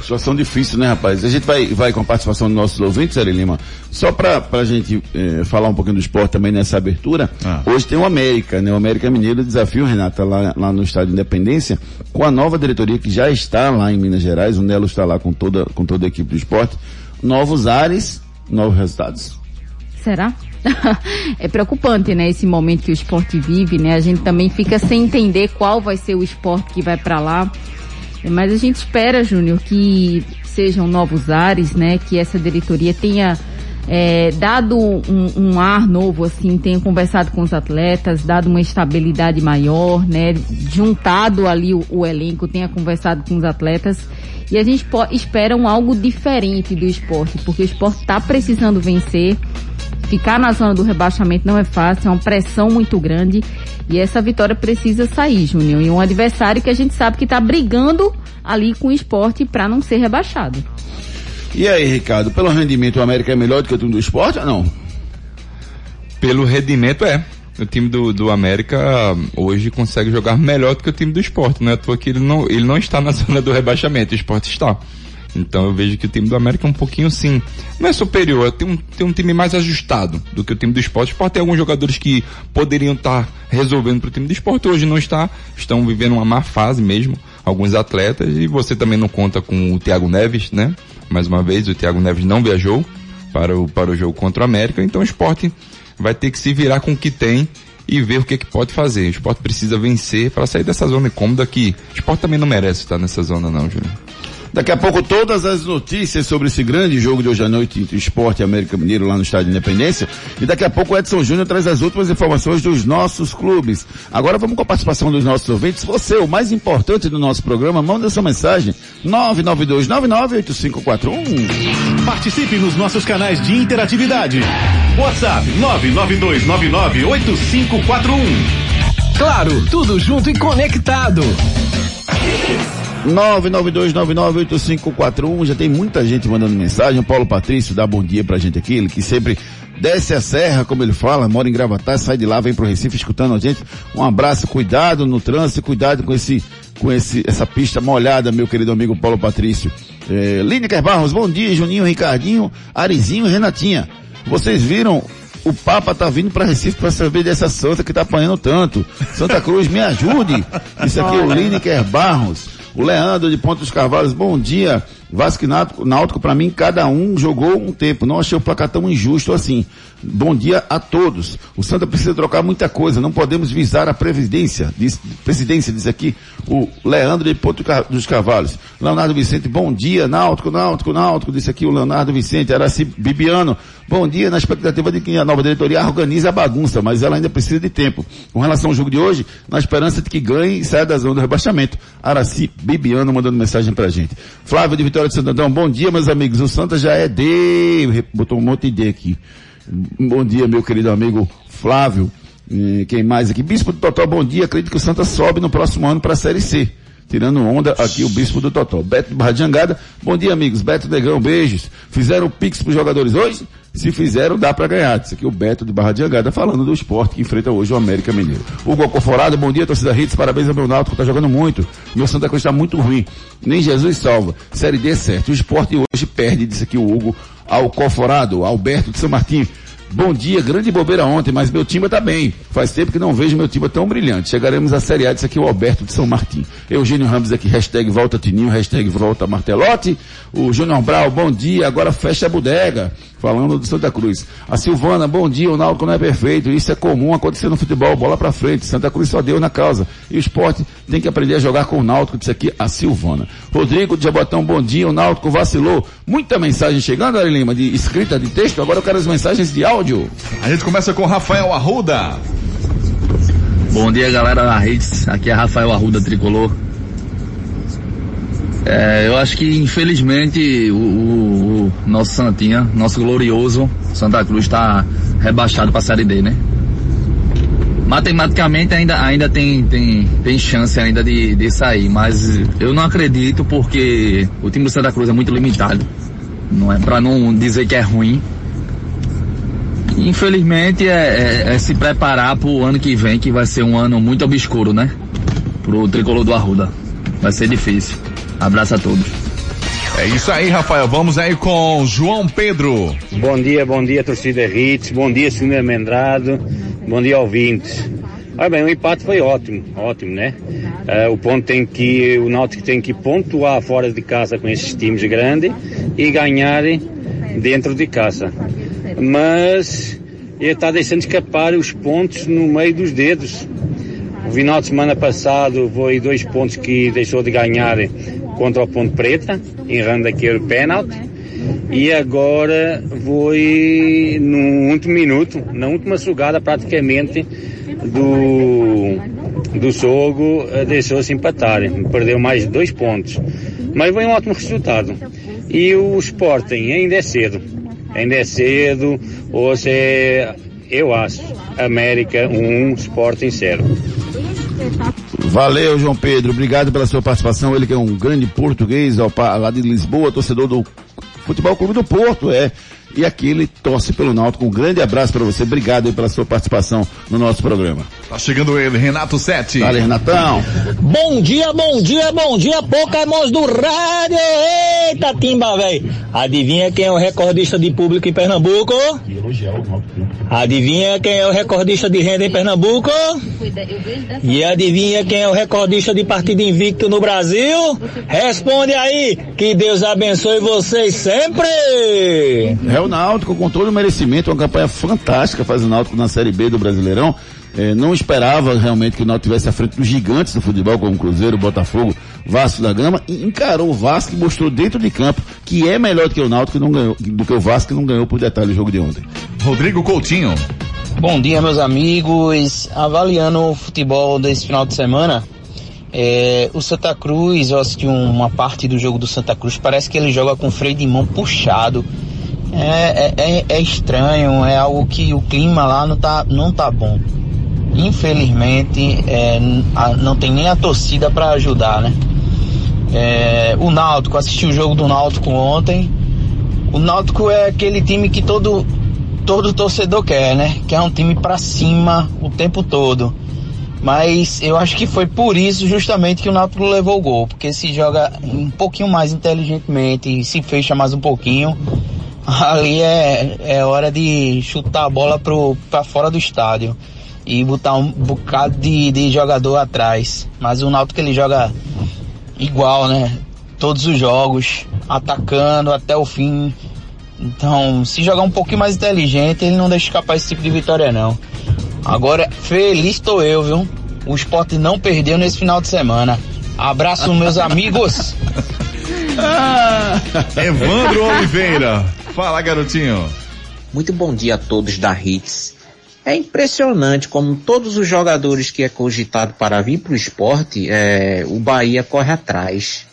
Situação difícil, né, rapaz? A gente vai, vai com a participação dos nossos ouvintes, Ari Lima. Só pra, pra gente eh, falar um pouquinho do esporte também nessa abertura. Ah. Hoje tem o América, né? O América Mineiro desafio, Renata, lá, lá no Estádio Independência, com a nova diretoria que já está lá em Minas Gerais. O Nelo está lá com toda, com toda a equipe do esporte. Novos ares, novos resultados. Será? é preocupante, né, esse momento que o esporte vive, né? A gente também fica sem entender qual vai ser o esporte que vai para lá. Mas a gente espera, Júnior, que sejam novos ares, né? Que essa diretoria tenha é, dado um, um ar novo, assim, tenha conversado com os atletas, dado uma estabilidade maior, né? Juntado ali o, o elenco, tenha conversado com os atletas. E a gente espera um algo diferente do esporte, porque o esporte está precisando vencer. Ficar na zona do rebaixamento não é fácil, é uma pressão muito grande. E essa vitória precisa sair, Júnior. E um adversário que a gente sabe que está brigando ali com o esporte para não ser rebaixado. E aí, Ricardo, pelo rendimento, o América é melhor do que o time do esporte ou não? Pelo rendimento é. O time do, do América hoje consegue jogar melhor do que o time do esporte. Não é à toa que ele não, ele não está na zona do rebaixamento, o esporte está. Então eu vejo que o time do América é um pouquinho sim. Não é superior, tem um, tem um time mais ajustado do que o time do esporte. O esporte tem alguns jogadores que poderiam estar resolvendo para o time do esporte, hoje não está. Estão vivendo uma má fase mesmo, alguns atletas. E você também não conta com o Thiago Neves, né? Mais uma vez, o Thiago Neves não viajou para o, para o jogo contra o América. Então o esporte vai ter que se virar com o que tem e ver o que, que pode fazer. O esporte precisa vencer para sair dessa zona incômoda que o esporte também não merece estar nessa zona não, Júnior. Daqui a pouco todas as notícias sobre esse grande jogo de hoje à noite entre o Esporte e América Mineiro lá no Estádio Independência. E daqui a pouco o Edson Júnior traz as últimas informações dos nossos clubes. Agora vamos com a participação dos nossos ouvintes. Você, o mais importante do nosso programa, manda sua mensagem 992998541. Participe nos nossos canais de interatividade. WhatsApp 992998541. Claro, tudo junto e conectado. 992998541. Já tem muita gente mandando mensagem. O Paulo Patrício dá bom dia pra gente aqui. Ele que sempre desce a serra, como ele fala, mora em Gravatar, sai de lá, vem pro Recife escutando a gente. Um abraço, cuidado no trânsito, cuidado com esse, com esse, essa pista molhada, meu querido amigo Paulo Patrício. É, Lineker Barros, bom dia, Juninho, Ricardinho, Arizinho e Renatinha. Vocês viram o Papa tá vindo para Recife para saber dessa santa que tá apanhando tanto. Santa Cruz, me ajude. Isso aqui é o Lineker Barros. O Leandro de Pontos Carvalhos, bom dia. Vasco e Náutico, Náutico para mim, cada um jogou um tempo. Não achei o placar tão injusto assim. Bom dia a todos. O Santa precisa trocar muita coisa. Não podemos visar a previdência. Diz, presidência, diz aqui o Leandro de Car- dos Carvalhos. Leonardo Vicente, bom dia. Náutico, Náutico, Náutico. Disse aqui o Leonardo Vicente. Araci Bibiano, bom dia. Na expectativa de que a nova diretoria organize a bagunça, mas ela ainda precisa de tempo. Com relação ao jogo de hoje, na esperança de que ganhe e saia da zona do rebaixamento. Araci Bibiano mandando mensagem pra gente. Flávio de Vitória de Santo Antão, bom dia, meus amigos. O Santa já é D. Botou um monte de D aqui. Bom dia, meu querido amigo Flávio. Quem mais aqui? Bispo do Totó, bom dia. Acredito que o Santa sobe no próximo ano para a Série C. Tirando onda aqui o Bispo do Totó. Beto Barra de Jangada, bom dia amigos. Beto Negão, beijos. Fizeram pix pros jogadores hoje? Se fizeram, dá para ganhar. Isso aqui é o Beto de Barra de Angada falando do esporte que enfrenta hoje o América Mineiro. Hugo Alcoforado, bom dia, torcida Hits, parabéns ao meu Náutico, tá jogando muito. Meu Santa Cruz está muito ruim. Nem Jesus salva. Série D é certo. O esporte hoje perde, disse aqui o Hugo Alcoforado, Alberto de São Martim. Bom dia, grande bobeira ontem, mas meu time tá bem. Faz tempo que não vejo meu time tão brilhante. Chegaremos à Série A, disse aqui o Alberto de São Martim. Eugênio Ramos aqui, hashtag volta Tininho, hashtag volta Martelote. O Júnior Brau, bom dia, agora fecha a bodega. Falando do Santa Cruz. A Silvana, bom dia, o Náutico não é perfeito. Isso é comum acontecer no futebol, bola pra frente. Santa Cruz só deu na causa. E o esporte tem que aprender a jogar com o Náutico, disse aqui a Silvana. Rodrigo de Jabotão, bom dia, o Náutico vacilou. Muita mensagem chegando, Ari Lima, de escrita, de texto. Agora eu quero as mensagens de áudio. A gente começa com Rafael Arruda. Bom dia, galera da Redes. Aqui é Rafael Arruda Tricolor. É, eu acho que infelizmente o, o, o nosso Santinha, nosso glorioso Santa Cruz está rebaixado para a Série D, né? Matematicamente ainda, ainda tem, tem, tem chance ainda de, de sair, mas eu não acredito porque o time do Santa Cruz é muito limitado. Não é para não dizer que é ruim. Infelizmente é, é, é se preparar para o ano que vem, que vai ser um ano muito obscuro, né? Pro tricolor do Arruda. Vai ser difícil. Abraço a todos. É isso aí, Rafael. Vamos aí com João Pedro. Bom dia, bom dia, torcida Hits. Bom dia, senhor Mendrado. Bom dia, ouvintes. Olha bem, o empate foi ótimo, ótimo, né? Uh, o ponto tem que, o Náutico tem que pontuar fora de casa com esses times grandes e ganhar dentro de casa. Mas ele está deixando escapar os pontos no meio dos dedos. O final de semana passado foi dois pontos que deixou de ganhar contra o Ponte Preta, errando aquele pênalti. E agora foi no último minuto, na última sugada praticamente do, do jogo, deixou-se empatar. Perdeu mais dois pontos. Mas foi um ótimo resultado. E o Sporting ainda é cedo. Ainda é cedo. Hoje é, eu acho, América 1, um, Sporting 0. Valeu, João Pedro. Obrigado pela sua participação. Ele que é um grande português lá de Lisboa, torcedor do Futebol Clube do Porto, é. E aqui ele torce pelo Náutico. Um grande abraço para você. Obrigado aí pela sua participação no nosso programa. Tá chegando ele, Renato Sete. Vale, Renatão. Bom dia, bom dia, bom dia, Pokémons do rádio. Eita, timba, velho. Adivinha quem é o recordista de público em Pernambuco? Adivinha quem é o recordista de renda em Pernambuco? E adivinha quem é o recordista de partido invicto no Brasil? Responde aí. Que Deus abençoe vocês sempre. É o Náutico com todo o merecimento, uma campanha fantástica faz o Náutico na Série B do Brasileirão. É, não esperava realmente que o Náutico tivesse à frente dos gigantes do futebol, como Cruzeiro, Botafogo, Vasco da Gama, e encarou o Vasco e mostrou dentro de campo que é melhor do que o Náutico não ganhou, do que o Vasco que não ganhou por detalhe o jogo de ontem. Rodrigo Coutinho. Bom dia, meus amigos. Avaliando o futebol desse final de semana, é, o Santa Cruz, eu assisti uma parte do jogo do Santa Cruz, parece que ele joga com freio de mão puxado. É, é, é, estranho, é algo que o clima lá não tá, não tá bom infelizmente é, não tem nem a torcida para ajudar, né? É, o Náutico, assisti o jogo do Náutico ontem. O Náutico é aquele time que todo todo torcedor quer, né? Que é um time para cima o tempo todo. Mas eu acho que foi por isso justamente que o Náutico levou o gol, porque se joga um pouquinho mais inteligentemente se fecha mais um pouquinho, ali é, é hora de chutar a bola para fora do estádio e botar um bocado de, de jogador atrás. Mas o Náutico ele joga igual, né? Todos os jogos, atacando até o fim. Então, se jogar um pouquinho mais inteligente, ele não deixa escapar esse tipo de vitória não. Agora, feliz estou eu, viu? O esporte não perdeu nesse final de semana. Abraço, meus amigos. Evandro Oliveira. Fala, garotinho. Muito bom dia a todos da Hits. É impressionante como todos os jogadores que é cogitado para vir para o esporte, é, o Bahia corre atrás.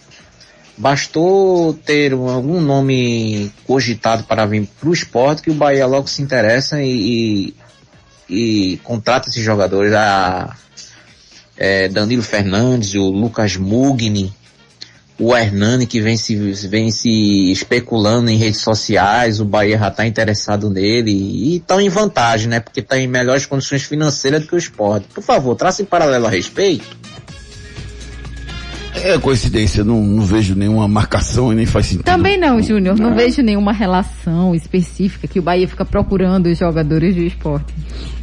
Bastou ter algum nome cogitado para vir para o esporte que o Bahia logo se interessa e, e contrata esses jogadores, a é, Danilo Fernandes, o Lucas Mugni, o Hernani que vem se, vem se especulando em redes sociais, o Bahia já está interessado nele e estão em vantagem, né? Porque está em melhores condições financeiras do que o esporte. Por favor, traça em paralelo a respeito. É coincidência, não, não vejo nenhuma marcação e nem faz sentido. Também não, Júnior. Não vejo nenhuma relação específica que o Bahia fica procurando os jogadores do esporte.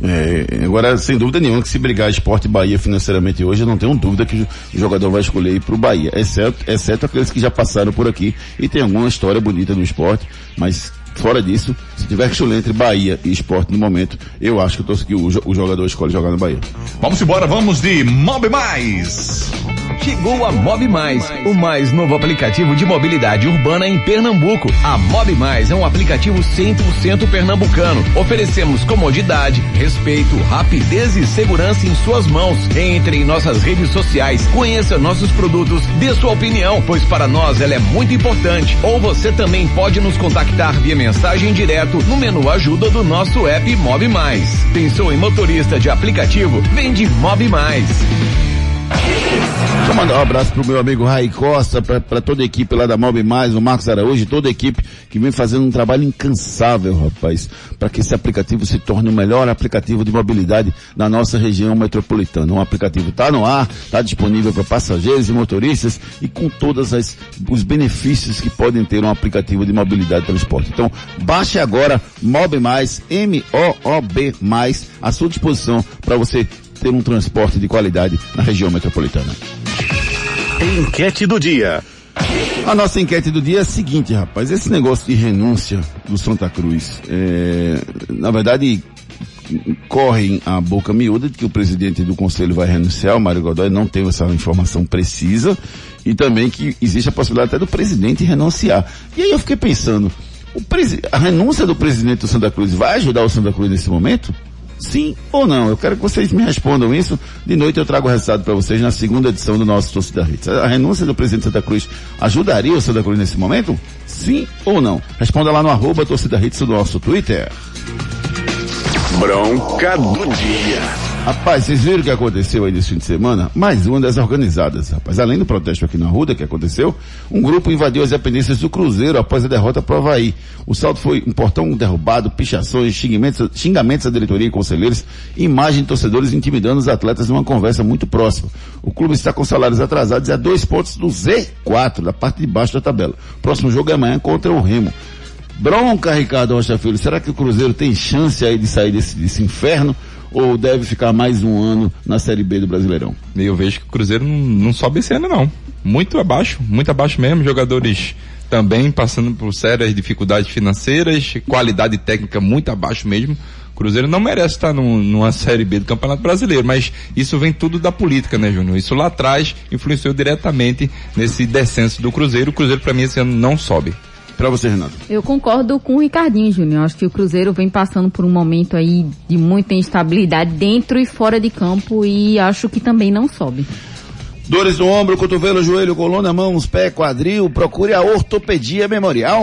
É, agora, sem dúvida nenhuma, que se brigar esporte e Bahia financeiramente hoje, eu não tenho dúvida que o jogador vai escolher ir pro Bahia. Exceto, exceto aqueles que já passaram por aqui e tem alguma história bonita no esporte, mas fora disso, se tiver que escolher entre Bahia e esporte no momento, eu acho que, eu tô, que o, o jogador escolhe jogar no Bahia. Vamos embora, vamos de Mob Mais. Chegou a Mob Mais, o mais novo aplicativo de mobilidade urbana em Pernambuco. A Mob Mais é um aplicativo 100% pernambucano. Oferecemos comodidade, respeito, rapidez e segurança em suas mãos. Entre em nossas redes sociais, conheça nossos produtos, dê sua opinião, pois para nós ela é muito importante. Ou você também pode nos contactar via mensagem direto no menu ajuda do nosso app Mob Mais. Pensou em motorista de aplicativo? Vem de Mob Mais. Deixa eu mandar um abraço pro meu amigo Rai Costa, para toda a equipe lá da Mob Mais, o Marcos Araújo, toda a equipe que vem fazendo um trabalho incansável, rapaz, para que esse aplicativo se torne o melhor aplicativo de mobilidade da nossa região metropolitana. Um aplicativo está no ar, está disponível para passageiros e motoristas e com todos os benefícios que podem ter um aplicativo de mobilidade e transporte. Então, baixe agora Mob Mais, M-O-O-B Mais, à sua disposição para você ter um transporte de qualidade na região metropolitana. Enquete do dia. A nossa enquete do dia é a seguinte, rapaz. Esse negócio de renúncia do Santa Cruz, é, na verdade, correm a boca miúda de que o presidente do conselho vai renunciar, o Mário Godoy não tem essa informação precisa, e também que existe a possibilidade até do presidente renunciar. E aí eu fiquei pensando, a renúncia do presidente do Santa Cruz vai ajudar o Santa Cruz nesse momento? Sim ou não? Eu quero que vocês me respondam isso. De noite eu trago o resultado para vocês na segunda edição do nosso Torcida Hits. A renúncia do presidente Santa Cruz ajudaria o Santa Cruz nesse momento? Sim ou não? Responda lá no arroba Torcida Hits do nosso Twitter. Bronca do dia. Rapaz, vocês viram o que aconteceu aí nesse fim de semana? Mais uma das organizadas, rapaz. Além do protesto aqui na Ruda que aconteceu, um grupo invadiu as dependências do Cruzeiro após a derrota para o Havaí. O saldo foi um portão derrubado, pichações, xingamentos, xingamentos à diretoria e conselheiros, imagem de torcedores intimidando os atletas numa conversa muito próxima. O clube está com salários atrasados e a dois pontos do Z4, da parte de baixo da tabela. Próximo jogo é amanhã contra o Remo. Bronca, Ricardo Rocha Filho. Será que o Cruzeiro tem chance aí de sair desse, desse inferno? Ou deve ficar mais um ano na Série B do Brasileirão? Eu vejo que o Cruzeiro não, não sobe esse ano não. Muito abaixo, muito abaixo mesmo. Jogadores também passando por sérias dificuldades financeiras, qualidade técnica muito abaixo mesmo. Cruzeiro não merece estar num, numa Série B do Campeonato Brasileiro, mas isso vem tudo da política, né, Júnior? Isso lá atrás influenciou diretamente nesse descenso do Cruzeiro. O Cruzeiro, para mim, esse ano não sobe. Para você, Renato. Eu concordo com o Ricardinho, Júnior. Acho que o Cruzeiro vem passando por um momento aí de muita instabilidade dentro e fora de campo e acho que também não sobe. Dores no ombro, cotovelo, joelho, coluna, mãos, pé, quadril, procure a Ortopedia Memorial.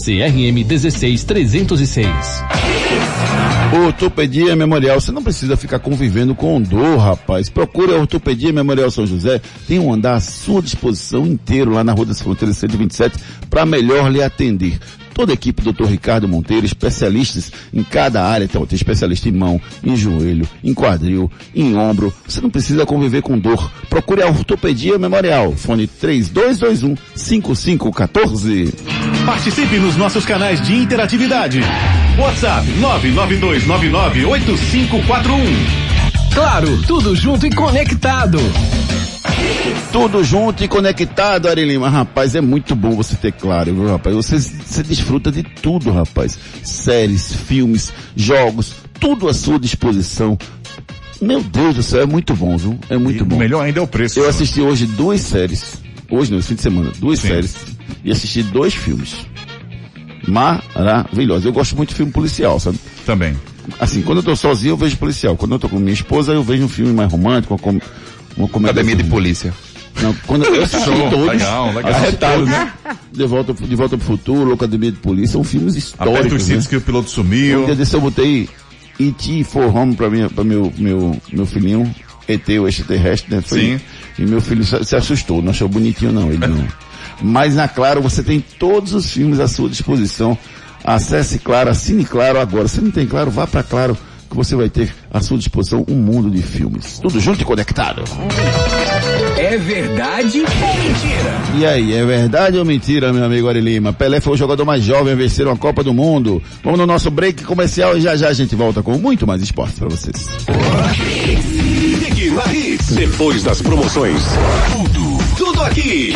CRM 16306. Ortopedia Memorial, você não precisa ficar convivendo com dor, rapaz. Procure a Ortopedia Memorial São José. Tem um andar à sua disposição inteiro lá na Rua das Fronteiras 127 para melhor lhe atender toda a equipe do Dr. Ricardo Monteiro, especialistas em cada área, então tem especialista em mão, em joelho, em quadril, em ombro. Você não precisa conviver com dor. Procure a Ortopedia Memorial. Fone 3221 5514. Participe nos nossos canais de interatividade. WhatsApp 992998541. Claro, tudo junto e conectado. Tudo junto e conectado, Ari Lima. Rapaz, é muito bom você ter claro, viu, rapaz? Você, você desfruta de tudo, rapaz. Séries, filmes, jogos, tudo à sua disposição. Meu Deus do céu, é muito bom, viu? É muito E bom. melhor ainda é o preço. Eu assisti hoje duas séries. Hoje não, esse fim de semana. Duas Sim. séries. E assisti dois filmes. Maravilhosos. Eu gosto muito de filme policial, sabe? Também. Assim, quando eu tô sozinho eu vejo policial. Quando eu tô com minha esposa eu vejo um filme mais romântico, uma, com, uma. Academia de polícia. Não, quando eu assisti Show, todos. legal, legal. Arretado, né? De volta, de volta pro futuro, Academia de Polícia, são filmes históricos. Aperta os né? cintos que o piloto sumiu. Um dia desse eu botei E.T. for Home pra, minha, pra meu, meu, meu filhinho, ET, o extraterrestre, né? Foi- Sim. E meu filho se, assustou, não achou bonitinho não, ele não. Mas na Claro você tem todos os filmes à sua disposição. Acesse Claro, assine Claro agora. Se não tem Claro, vá pra Claro que você vai ter à sua disposição um mundo de filmes. Tudo junto e conectado. É verdade ou mentira? E aí, é verdade ou mentira, meu amigo Ari Lima? Pelé foi o jogador mais jovem a vencer uma Copa do Mundo. Vamos no nosso break comercial e já já a gente volta com muito mais esporte pra vocês. Depois das promoções. Tudo, tudo aqui.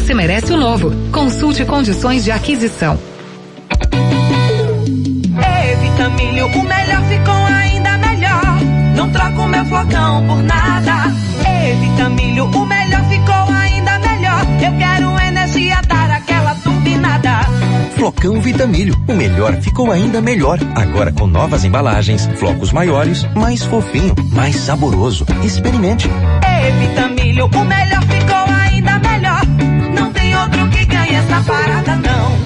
você merece o novo. Consulte condições de aquisição. Evitamilho, o melhor ficou ainda melhor. Não troco meu flocão por nada. Evitamilho, o melhor ficou ainda melhor. Eu quero energia, dar aquela turbinada. Flocão Vitamilho, o melhor ficou ainda melhor. Agora com novas embalagens, flocos maiores, mais fofinho, mais saboroso. Experimente. Evitamilho, o melhor ficou essa parada, não.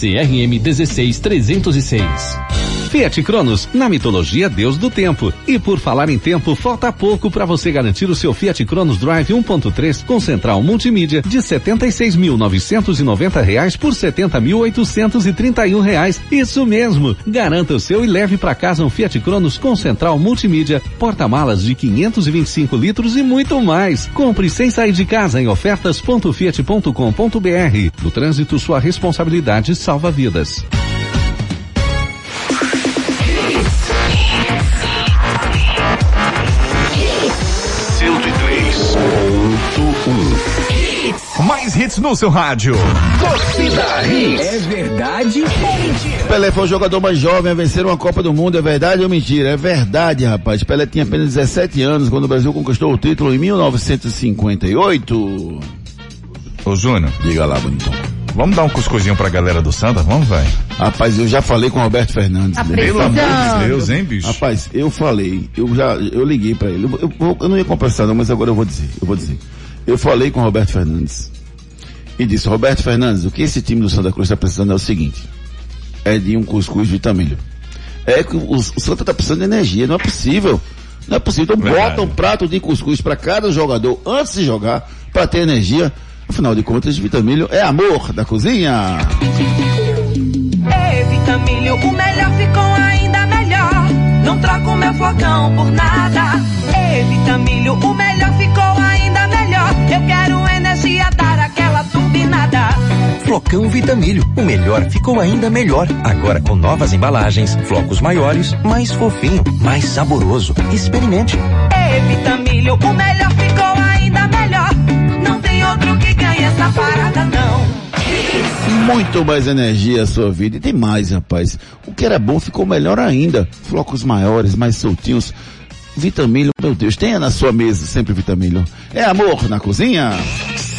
CRM 16306. Fiat Cronos, na mitologia Deus do Tempo. E por falar em tempo, falta pouco para você garantir o seu Fiat Cronos Drive 1.3 com central multimídia de 76.990 reais por 70.831 reais. Isso mesmo. Garanta o seu e leve para casa um Fiat Cronos com central multimídia, porta-malas de 525 litros e muito mais. Compre sem sair de casa em ofertas.fiat.com.br. No trânsito, sua responsabilidade salva vidas. Hits no seu rádio. Torcida Hits. É verdade ou mentira? Pelé foi o jogador mais jovem a vencer uma Copa do Mundo, é verdade ou mentira? É verdade, rapaz. Pelé tinha apenas 17 anos quando o Brasil conquistou o título em 1958. Ô Júnior. Diga lá, bonitão. Vamos dar um cuscuzinho pra galera do Santa? Vamos, vai. Rapaz, eu já falei com o Roberto Fernandes. Tá né? Pelo amor de Deus, hein, bicho? Rapaz, eu falei, eu já, eu liguei pra ele. Eu, eu, eu não ia conversar não, mas agora eu vou dizer, eu vou dizer. Eu falei com o Roberto Fernandes e disse, Roberto Fernandes, o que esse time do Santa Cruz está precisando é o seguinte, é de um cuscuz vitamilho. É que o, o Santa está precisando de energia, não é possível. Não é possível. Então Verdade. bota um prato de cuscuz para cada jogador antes de jogar, para ter energia. Afinal de contas, vitamilho é amor da cozinha. Evitamilho, o melhor ficou ainda melhor. Não troco meu flocão por nada. Evitamilho, o melhor ficou ainda melhor. Eu quero Flocão Vitamilho. O melhor ficou ainda melhor. Agora com novas embalagens, flocos maiores, mais fofinho, mais saboroso. Experimente. É Vitamilho, o melhor ficou ainda melhor. Não tem outro que ganhe essa parada, não. Muito mais energia a sua vida. E tem mais, rapaz. O que era bom ficou melhor ainda. Flocos maiores, mais soltinhos. Vitamilho, meu Deus, tenha na sua mesa sempre Vitamilho. É amor na cozinha.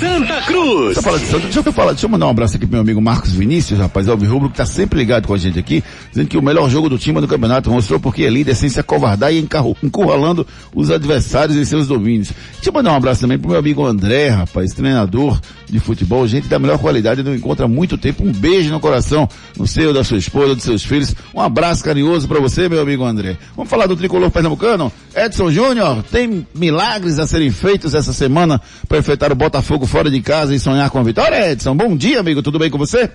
Santa Cruz. De Santa, deixa eu falar, deixa eu mandar um abraço aqui pro meu amigo Marcos Vinícius, rapaz, o Rubro, que tá sempre ligado com a gente aqui, dizendo que o melhor jogo do time do campeonato mostrou porque é líder sem se acovardar e encarro- encurralando os adversários em seus domínios. Deixa eu mandar um abraço também pro meu amigo André, rapaz, treinador de futebol, gente da melhor qualidade, não encontra muito tempo. Um beijo no coração, no seu, da sua esposa, dos seus filhos. Um abraço carinhoso para você, meu amigo André. Vamos falar do tricolor pernambucano? Edson Júnior, tem milagres a serem feitos essa semana para enfrentar o Botafogo fora de casa e sonhar com a vitória, Edson? Bom dia, amigo, tudo bem com você?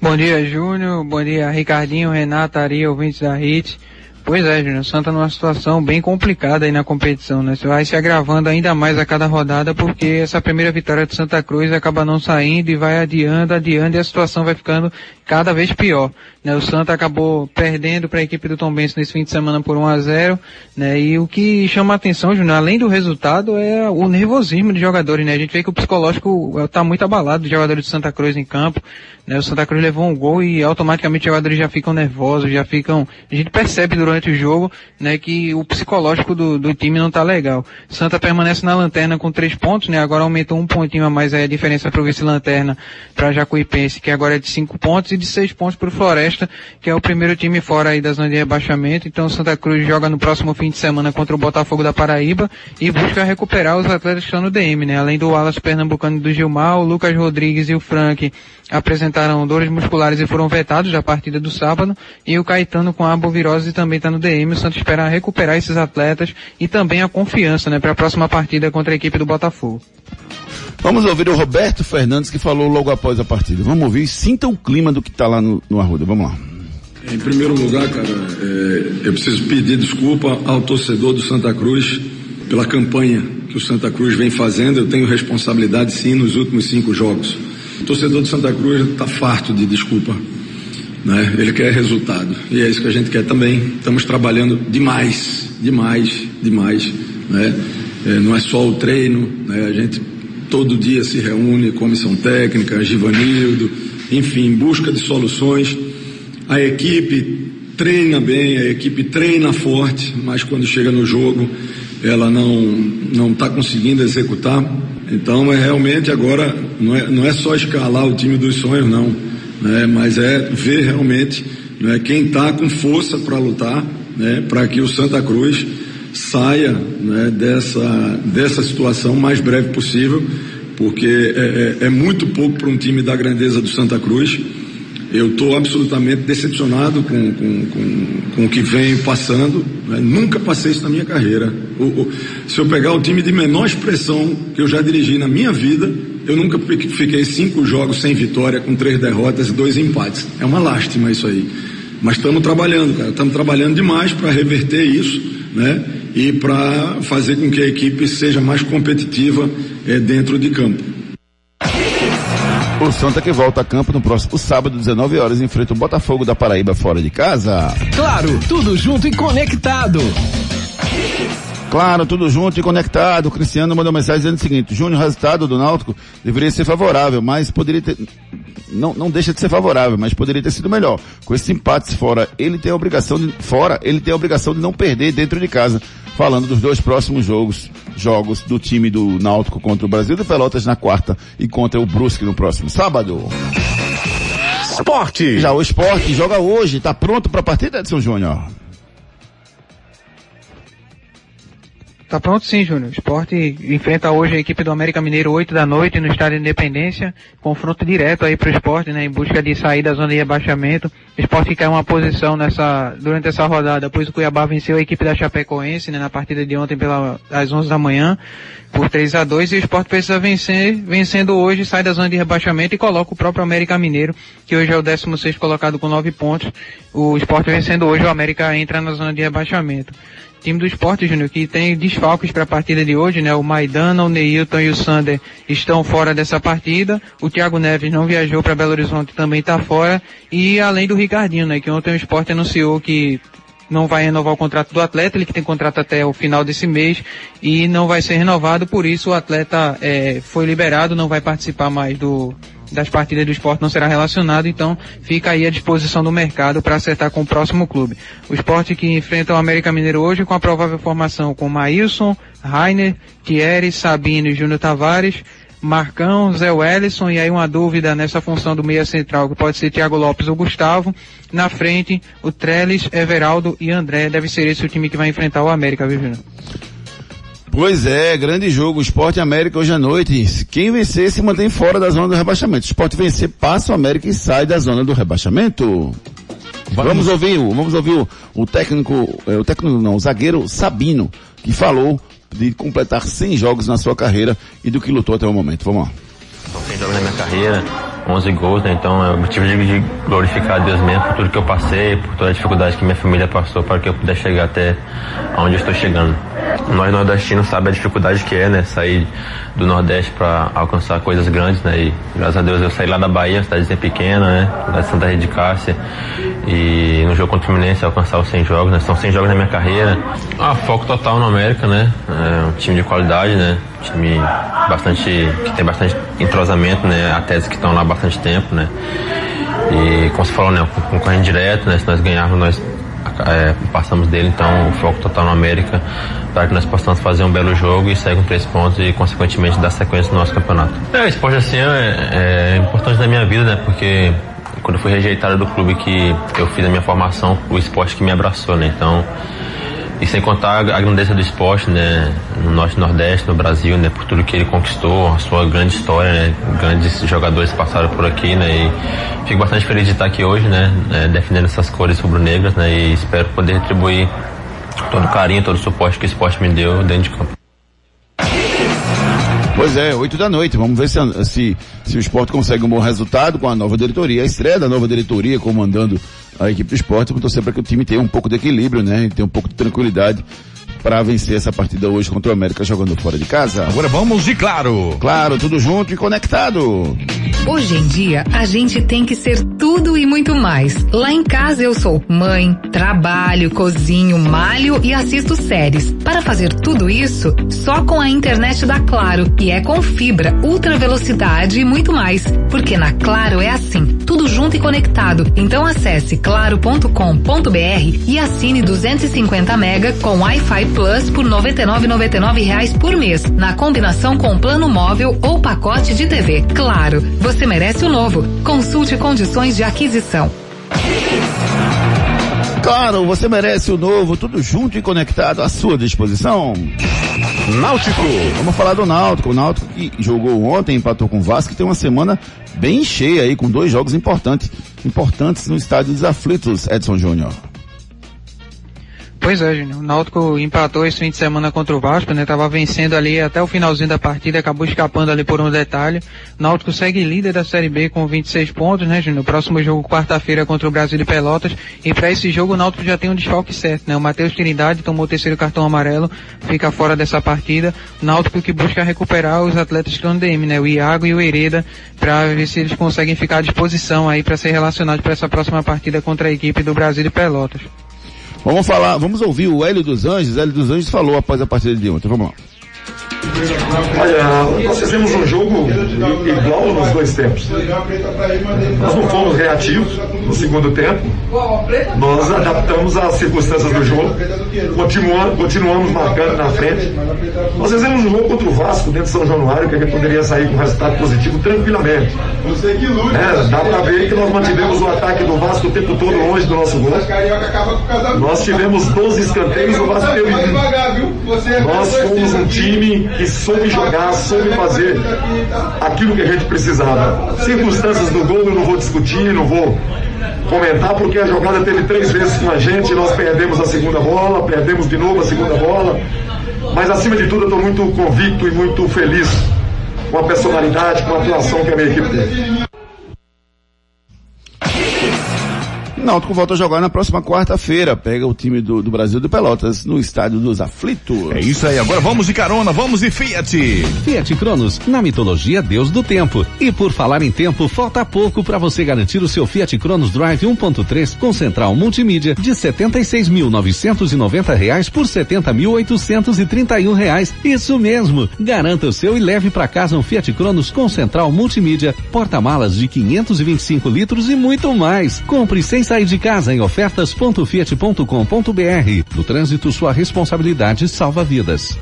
Bom dia, Júnior. Bom dia, Ricardinho, Renata, Ari, ouvintes da HIT. Pois é, Júnior, Santa numa situação bem complicada aí na competição, né? Você vai se agravando ainda mais a cada rodada porque essa primeira vitória do Santa Cruz acaba não saindo e vai adiando, adiando e a situação vai ficando cada vez pior. Né? O Santa acabou perdendo para a equipe do Tom Benz nesse fim de semana por 1 a 0 né? E o que chama a atenção, Júnior, além do resultado, é o nervosismo de jogadores, né? A gente vê que o psicológico está muito abalado dos jogadores do Santa Cruz em campo. Né? O Santa Cruz levou um gol e automaticamente os jogadores já ficam nervosos, já ficam. A gente percebe durante o jogo, né, que o psicológico do, do time não tá legal. Santa permanece na lanterna com três pontos, né? Agora aumentou um pontinho a mais a diferença para o vice-lanterna para Jacuipense, que agora é de cinco pontos, e de seis pontos para o Floresta, que é o primeiro time fora aí da zona de rebaixamento. Então o Santa Cruz joga no próximo fim de semana contra o Botafogo da Paraíba e busca recuperar os atletas que estão no DM, né? Além do Wallace Pernambucano e do Gilmar, o Lucas Rodrigues e o Frank apresentaram dores musculares e foram vetados da partida do sábado, e o Caetano com a abovirose também está no DM. O Santos espera recuperar esses atletas e também a confiança, né, para a próxima partida contra a equipe do Botafogo. Vamos ouvir o Roberto Fernandes que falou logo após a partida. Vamos ouvir e sinta o clima do que está lá no, no Arruda. Vamos lá. Em primeiro lugar, cara, é, eu preciso pedir desculpa ao torcedor do Santa Cruz pela campanha que o Santa Cruz vem fazendo. Eu tenho responsabilidade sim nos últimos cinco jogos. O torcedor do Santa Cruz está farto de desculpa. Né? Ele quer resultado. E é isso que a gente quer também. Estamos trabalhando demais, demais, demais. Né? É, não é só o treino, né? a gente todo dia se reúne, comissão técnica, Givanildo, enfim, busca de soluções. A equipe treina bem, a equipe treina forte, mas quando chega no jogo ela não não está conseguindo executar. Então é realmente agora não é, não é só escalar o time dos sonhos não, né? Mas é ver realmente né, quem está com força para lutar, né? Para que o Santa Cruz saia né, dessa dessa situação o mais breve possível, porque é, é, é muito pouco para um time da grandeza do Santa Cruz. Eu estou absolutamente decepcionado com, com, com, com o que vem passando. né? Nunca passei isso na minha carreira. O- o- se eu pegar o time de menor expressão que eu já dirigi na minha vida, eu nunca fi- fiquei cinco jogos sem vitória, com três derrotas e dois empates. É uma lástima isso aí. Mas estamos trabalhando, cara. Estamos trabalhando demais para reverter isso, né? E para fazer com que a equipe seja mais competitiva eh, dentro de campo. O Santa que volta a campo no próximo sábado, 19 horas, enfrenta o Botafogo da Paraíba fora de casa. Claro, tudo junto e conectado. Claro, tudo junto e conectado. O Cristiano mandou mensagem dizendo o seguinte, Júnior, o resultado do Náutico deveria ser favorável, mas poderia ter, não, não deixa de ser favorável, mas poderia ter sido melhor. Com esses empates fora, ele tem a obrigação de, fora, ele tem a obrigação de não perder dentro de casa. Falando dos dois próximos jogos, jogos do time do Náutico contra o Brasil de Pelotas na quarta e contra o Brusque no próximo sábado. Esporte. Já o esporte joga hoje, tá pronto para a partida, Edson Júnior? Tá pronto sim, Júnior. O Esporte enfrenta hoje a equipe do América Mineiro 8 da noite no Estádio Independência. Confronto direto aí pro esporte, né? Em busca de sair da zona de rebaixamento. O esporte caiu uma posição nessa, durante essa rodada, pois o Cuiabá venceu a equipe da Chapecoense, né? Na partida de ontem pela, às 11 da manhã, por 3 a 2 e o esporte precisa vencer, vencendo hoje, sai da zona de rebaixamento e coloca o próprio América Mineiro, que hoje é o 16 colocado com 9 pontos. O esporte vencendo hoje, o América entra na zona de rebaixamento. Time do Esporte Júnior que tem desfalques para a partida de hoje, né? O Maidana, o Neilton e o Sander estão fora dessa partida. O Thiago Neves não viajou para Belo Horizonte, também está fora. E além do Ricardinho, né? Que ontem o Esporte anunciou que não vai renovar o contrato do atleta, ele que tem contrato até o final desse mês e não vai ser renovado, por isso o atleta é, foi liberado, não vai participar mais do, das partidas do esporte, não será relacionado, então fica aí à disposição do mercado para acertar com o próximo clube. O esporte que enfrenta o América Mineiro hoje com a provável formação com Maílson, Rainer, Thierry, Sabino e Júnior Tavares, Marcão, Zé Wellison, e aí uma dúvida nessa função do meia central, que pode ser Thiago Lopes ou Gustavo. Na frente, o Trellis, Everaldo e André. Deve ser esse o time que vai enfrentar o América, viu, Júnior? Pois é, grande jogo. Esporte América hoje à noite. Quem vencer se mantém fora da zona do rebaixamento. Esporte vencer, passa o América e sai da zona do rebaixamento. Vamos, vamos ouvir, vamos ouvir o, o técnico, é, o técnico não, o zagueiro Sabino, que falou de completar 100 jogos na sua carreira e do que lutou até o momento. Vamos lá. São 100 jogos na minha carreira, 11 gols, né? Então é o motivo de glorificar a Deus mesmo por tudo que eu passei, por toda a dificuldade que minha família passou para que eu pudesse chegar até onde eu estou chegando. Nós nordestinos sabemos a dificuldade que é, né? Sair do Nordeste para alcançar coisas grandes, né? E graças a Deus eu saí lá da Bahia, cidadezinha pequena, né? Da Santa Rede de Cássia. E no jogo contra o Fluminense alcançar os 100 jogos, né? São 100 jogos na minha carreira. Ah, foco total no América, né? É um time de qualidade, né? time bastante que tem bastante entrosamento, né? Atletas que estão lá há bastante tempo, né? E como você falou, né? Concorrente direto, né? Se nós ganharmos, nós é, passamos dele, então o foco total no América para que nós possamos fazer um belo jogo e sair com três pontos e consequentemente dar sequência no nosso campeonato. É, esporte assim é, é importante na minha vida, né? Porque quando eu fui rejeitado do clube que eu fiz a minha formação, o esporte que me abraçou, né? Então e sem contar a grandeza do esporte, né, no Norte Nordeste, no Brasil, né, por tudo que ele conquistou, a sua grande história, né, grandes jogadores passaram por aqui, né, e fico bastante feliz de estar aqui hoje, né, né defendendo essas cores rubro-negras, né, e espero poder retribuir todo o carinho, todo o suporte que o esporte me deu dentro de campo. Pois é, 8 da noite. Vamos ver se, se, se o esporte consegue um bom resultado com a nova diretoria. A estreia da nova diretoria comandando a equipe do esporte. Vamos torcer para que o time tenha um pouco de equilíbrio, né? E tenha um pouco de tranquilidade para vencer essa partida hoje contra o América jogando fora de casa. Agora vamos de claro. Claro, tudo junto e conectado. Hoje em dia, a gente tem que ser tudo e muito mais. Lá em casa eu sou mãe, trabalho, cozinho, malho e assisto séries. Para fazer tudo isso, só com a internet da Claro, e é com fibra, ultra velocidade e muito mais. Porque na Claro é assim, tudo junto e conectado. Então acesse claro.com.br e assine 250 mega com Wi-Fi Plus por 99,99 reais por mês, na combinação com plano móvel ou pacote de TV. Claro, você merece o novo. Consulte condições de aquisição. Claro, você merece o novo, tudo junto e conectado à sua disposição. Náutico. Vamos falar do Náutico. O Náutico que jogou ontem, empatou com o Vasco, que tem uma semana bem cheia aí, com dois jogos importantes, importantes no estádio dos aflitos, Edson Júnior. Pois é, Júnior. O Náutico empatou esse fim de semana contra o Vasco, né? Tava vencendo ali até o finalzinho da partida, acabou escapando ali por um detalhe. O Náutico segue líder da Série B com 26 pontos, né, Júnior? Próximo jogo quarta-feira contra o Brasil de Pelotas. E para esse jogo o Náutico já tem um desfalque certo, né? O Matheus Trindade tomou o terceiro cartão amarelo, fica fora dessa partida. O Náutico que busca recuperar os atletas no DM, né? O Iago e o Hereda, para ver se eles conseguem ficar à disposição aí para ser relacionados para essa próxima partida contra a equipe do Brasil de Pelotas. Vamos falar, vamos ouvir o Hélio dos Anjos. Hélio dos Anjos falou após a partida de ontem. Vamos lá. Olha, nós fizemos um jogo igual nos dois tempos. Nós não fomos reativos no segundo tempo. Nós adaptamos às circunstâncias do jogo. Continuamos, continuamos marcando na frente. Nós fizemos um jogo contra o Vasco dentro de São Januário, que a gente poderia sair com resultado positivo tranquilamente. É, dá pra ver que nós mantivemos o ataque do Vasco o tempo todo longe do nosso gol. Nós tivemos 12 escanteios, o Vasco teve um. Nós fomos um time que soube jogar, soube fazer aquilo que a gente precisava. Circunstâncias do gol eu não vou discutir, não vou comentar, porque a jogada teve três vezes com a gente, nós perdemos a segunda bola, perdemos de novo a segunda bola. Mas acima de tudo eu estou muito convicto e muito feliz com a personalidade, com a atuação que a minha equipe tem. Náutico volta a jogar na próxima quarta-feira. Pega o time do, do Brasil do Pelotas no estádio dos Aflitos. É isso aí, agora vamos de carona, vamos de Fiat. Fiat Cronos, na mitologia Deus do Tempo. E por falar em tempo, falta pouco para você garantir o seu Fiat Cronos Drive 1.3 com central multimídia de 76.990 reais por 70.831 reais. Isso mesmo. Garanta o seu e leve para casa um Fiat Cronos com central multimídia, porta-malas de 525 litros e muito mais. Compre sem sair de casa em ofertas.fiat.com.br. No trânsito, sua responsabilidade salva vidas.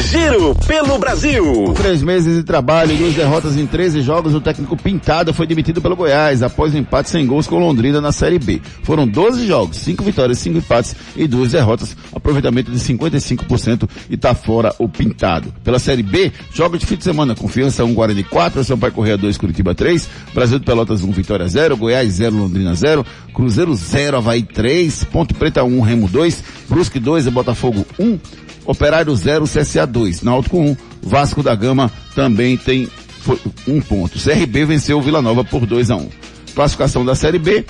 Giro pelo Brasil. Três meses de trabalho e duas derrotas em 13 jogos, o técnico Pintado foi demitido pelo Goiás após um empate sem gols com Londrina na Série B. Foram 12 jogos, 5 vitórias, 5 empates e duas derrotas, aproveitamento de 55% e tá fora o Pintado. Pela Série B, jogos de fim de semana, Confiança 1, Guarani 4, Sampaio Correia 2, Curitiba 3, Brasil de Pelotas 1, Vitória 0, Goiás 0, Londrina 0, Cruzeiro 0, Havaí 3, Ponte Preta 1, Remo 2, Brusque 2 e Botafogo 1, Operário 0, CSA 2. Náutico 1, Vasco da Gama também tem um ponto. CRB venceu o Vila Nova por 2 a 1 Classificação da Série B.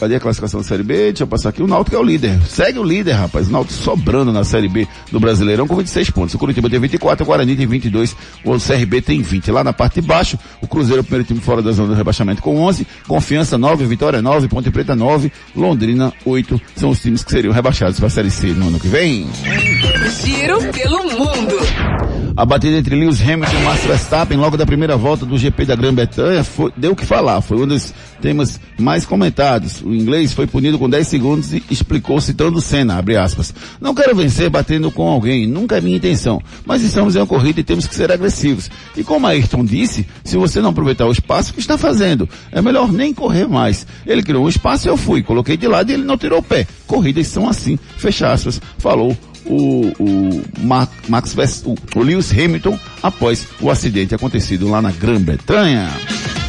Cadê a classificação da Série B? Deixa eu passar aqui. O Náutico é o líder. Segue o líder, rapaz. O Náutico sobrando na Série B do Brasileirão com 26 pontos. O Curitiba tem 24, o Guarani tem 22, o CRB tem 20. Lá na parte de baixo, o Cruzeiro é o primeiro time fora da zona do rebaixamento com 11, Confiança 9, Vitória 9, Ponte Preta 9, Londrina 8. São os times que seriam rebaixados para a Série C no ano que vem. Giro pelo mundo. A batida entre Lewis Hamilton e Max Verstappen logo da primeira volta do GP da Grã-Bretanha deu o que falar. Foi um dos temas mais comentados. O inglês foi punido com 10 segundos e explicou citando Senna, abre aspas. Não quero vencer batendo com alguém, nunca é minha intenção. Mas estamos em uma corrida e temos que ser agressivos. E como Ayrton disse, se você não aproveitar o espaço, o que está fazendo? É melhor nem correr mais. Ele criou um espaço e eu fui, coloquei de lado e ele não tirou o pé. Corridas são assim, fecha aspas, falou o, o Max o Lewis Hamilton após o acidente acontecido lá na Grã-Bretanha.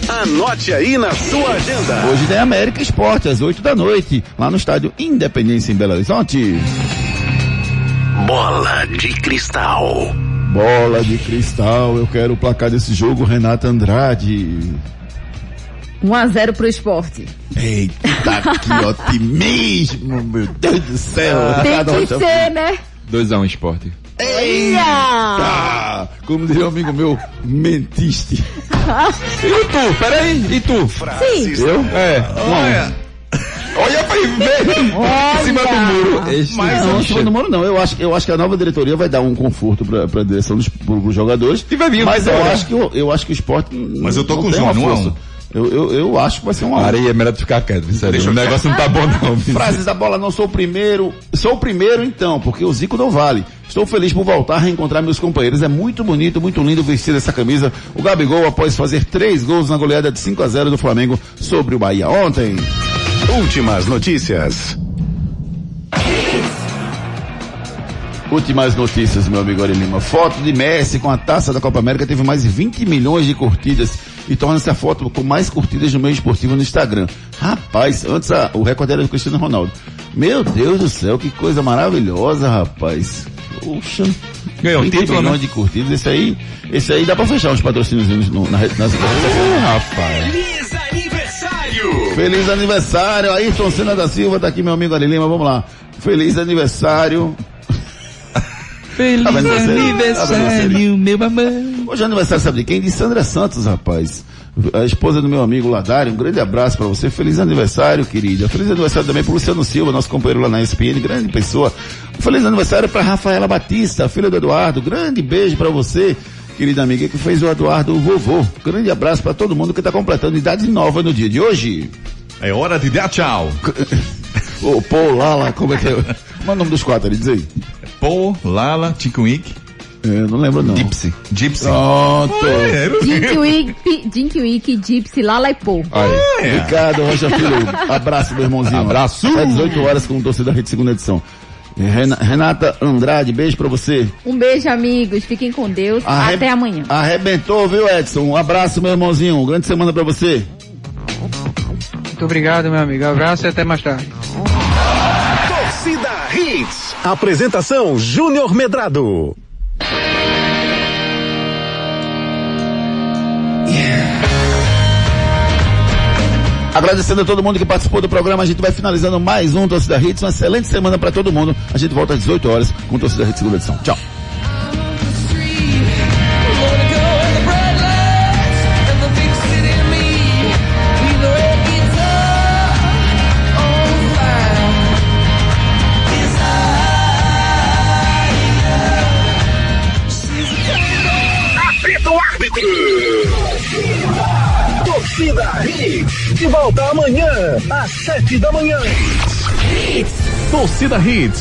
Anote aí na sua agenda. Hoje tem América Esporte, às 8 da noite, lá no estádio Independência em Belo Horizonte. Bola de cristal. Bola de cristal, eu quero o placar desse jogo, Renata Andrade. 1 a 0 pro esporte. Eita, que otimismo, meu Deus do céu. Tem que ser, né? 2x1 esporte. Eita! Como diria um amigo meu, mentiste. e tu? Peraí, e tu? Sim. Eu? É. Olha. Olha pra ver. Em cima do muro. Mas não, em cima do muro não. Eu acho, eu acho que a nova diretoria vai dar um conforto pra, pra direção dos pros jogadores. E vai vir. Mas eu acho que, eu, eu acho que o esporte. Mas eu tô não com o tem Júnior, Eu, eu, eu acho que vai ser uma. Areia, é melhor tu ficar quieto. Deixa o negócio não tá bom não. Frases da bola, não sou o primeiro. Sou o primeiro então, porque o Zico não vale. Estou feliz por voltar a reencontrar meus companheiros. É muito bonito, muito lindo vestir essa camisa. O Gabigol, após fazer três gols na goleada de 5 a 0 do Flamengo sobre o Bahia ontem. Últimas notícias. Últimas notícias, meu amigo Ari Lima. Foto de Messi com a taça da Copa América teve mais de 20 milhões de curtidas e torna-se a foto com mais curtidas no meio esportivo no Instagram. Rapaz, antes a- o recorde era do Cristiano Ronaldo. Meu Deus do céu, que coisa maravilhosa, rapaz. Puxa. Ganhou 20 título, milhões né? de curtidas. Esse aí, esse aí dá pra fechar uns patrocínios no, na, rede- nas rapaz. Feliz aniversário! Feliz aniversário, Ayrton Senna da Silva, tá aqui meu amigo Ari Lima, vamos lá. Feliz aniversário. Feliz vendo você? Tá aniversário, meu amor. Hoje é aniversário, sabe de quem? De Sandra Santos, rapaz. A esposa do meu amigo Ladário, um grande abraço pra você. Feliz aniversário, querida. Feliz aniversário também pro Luciano Silva, nosso companheiro lá na ESPN, grande pessoa. Feliz aniversário pra Rafaela Batista, filha do Eduardo. Grande beijo pra você, querida amiga, que fez o Eduardo o vovô. Grande abraço pra todo mundo que tá completando idade nova no dia de hoje. É hora de dar tchau. Ô, Pô, Lala, como é que é? Qual é o nome dos quatro ali? Diz aí. Paul, Lala, Ticuic. É, não lembro não. Gypsy. Gypsy. Pronto. Wick, Dink Wick, Gypsy, Lala e Pô. Aí. Ricardo Rocha Filho, abraço meu irmãozinho. Abraço. Até 18 horas com o torcida Rede segunda edição. Rena- Renata Andrade, beijo pra você. Um beijo, amigos. Fiquem com Deus. Arre- Até amanhã. Arrebentou, viu, Edson? Um abraço, meu irmãozinho. Grande semana pra você. Muito obrigado, meu amigo. Abraço e até mais tarde. Apresentação Júnior Medrado. Agradecendo a todo mundo que participou do programa, a gente vai finalizando mais um Torcida Hits. Uma excelente semana para todo mundo. A gente volta às 18 horas com Torcida Hits segunda edição. Tchau. gente volta amanhã, às sete da manhã. Hits. Torcida Hits.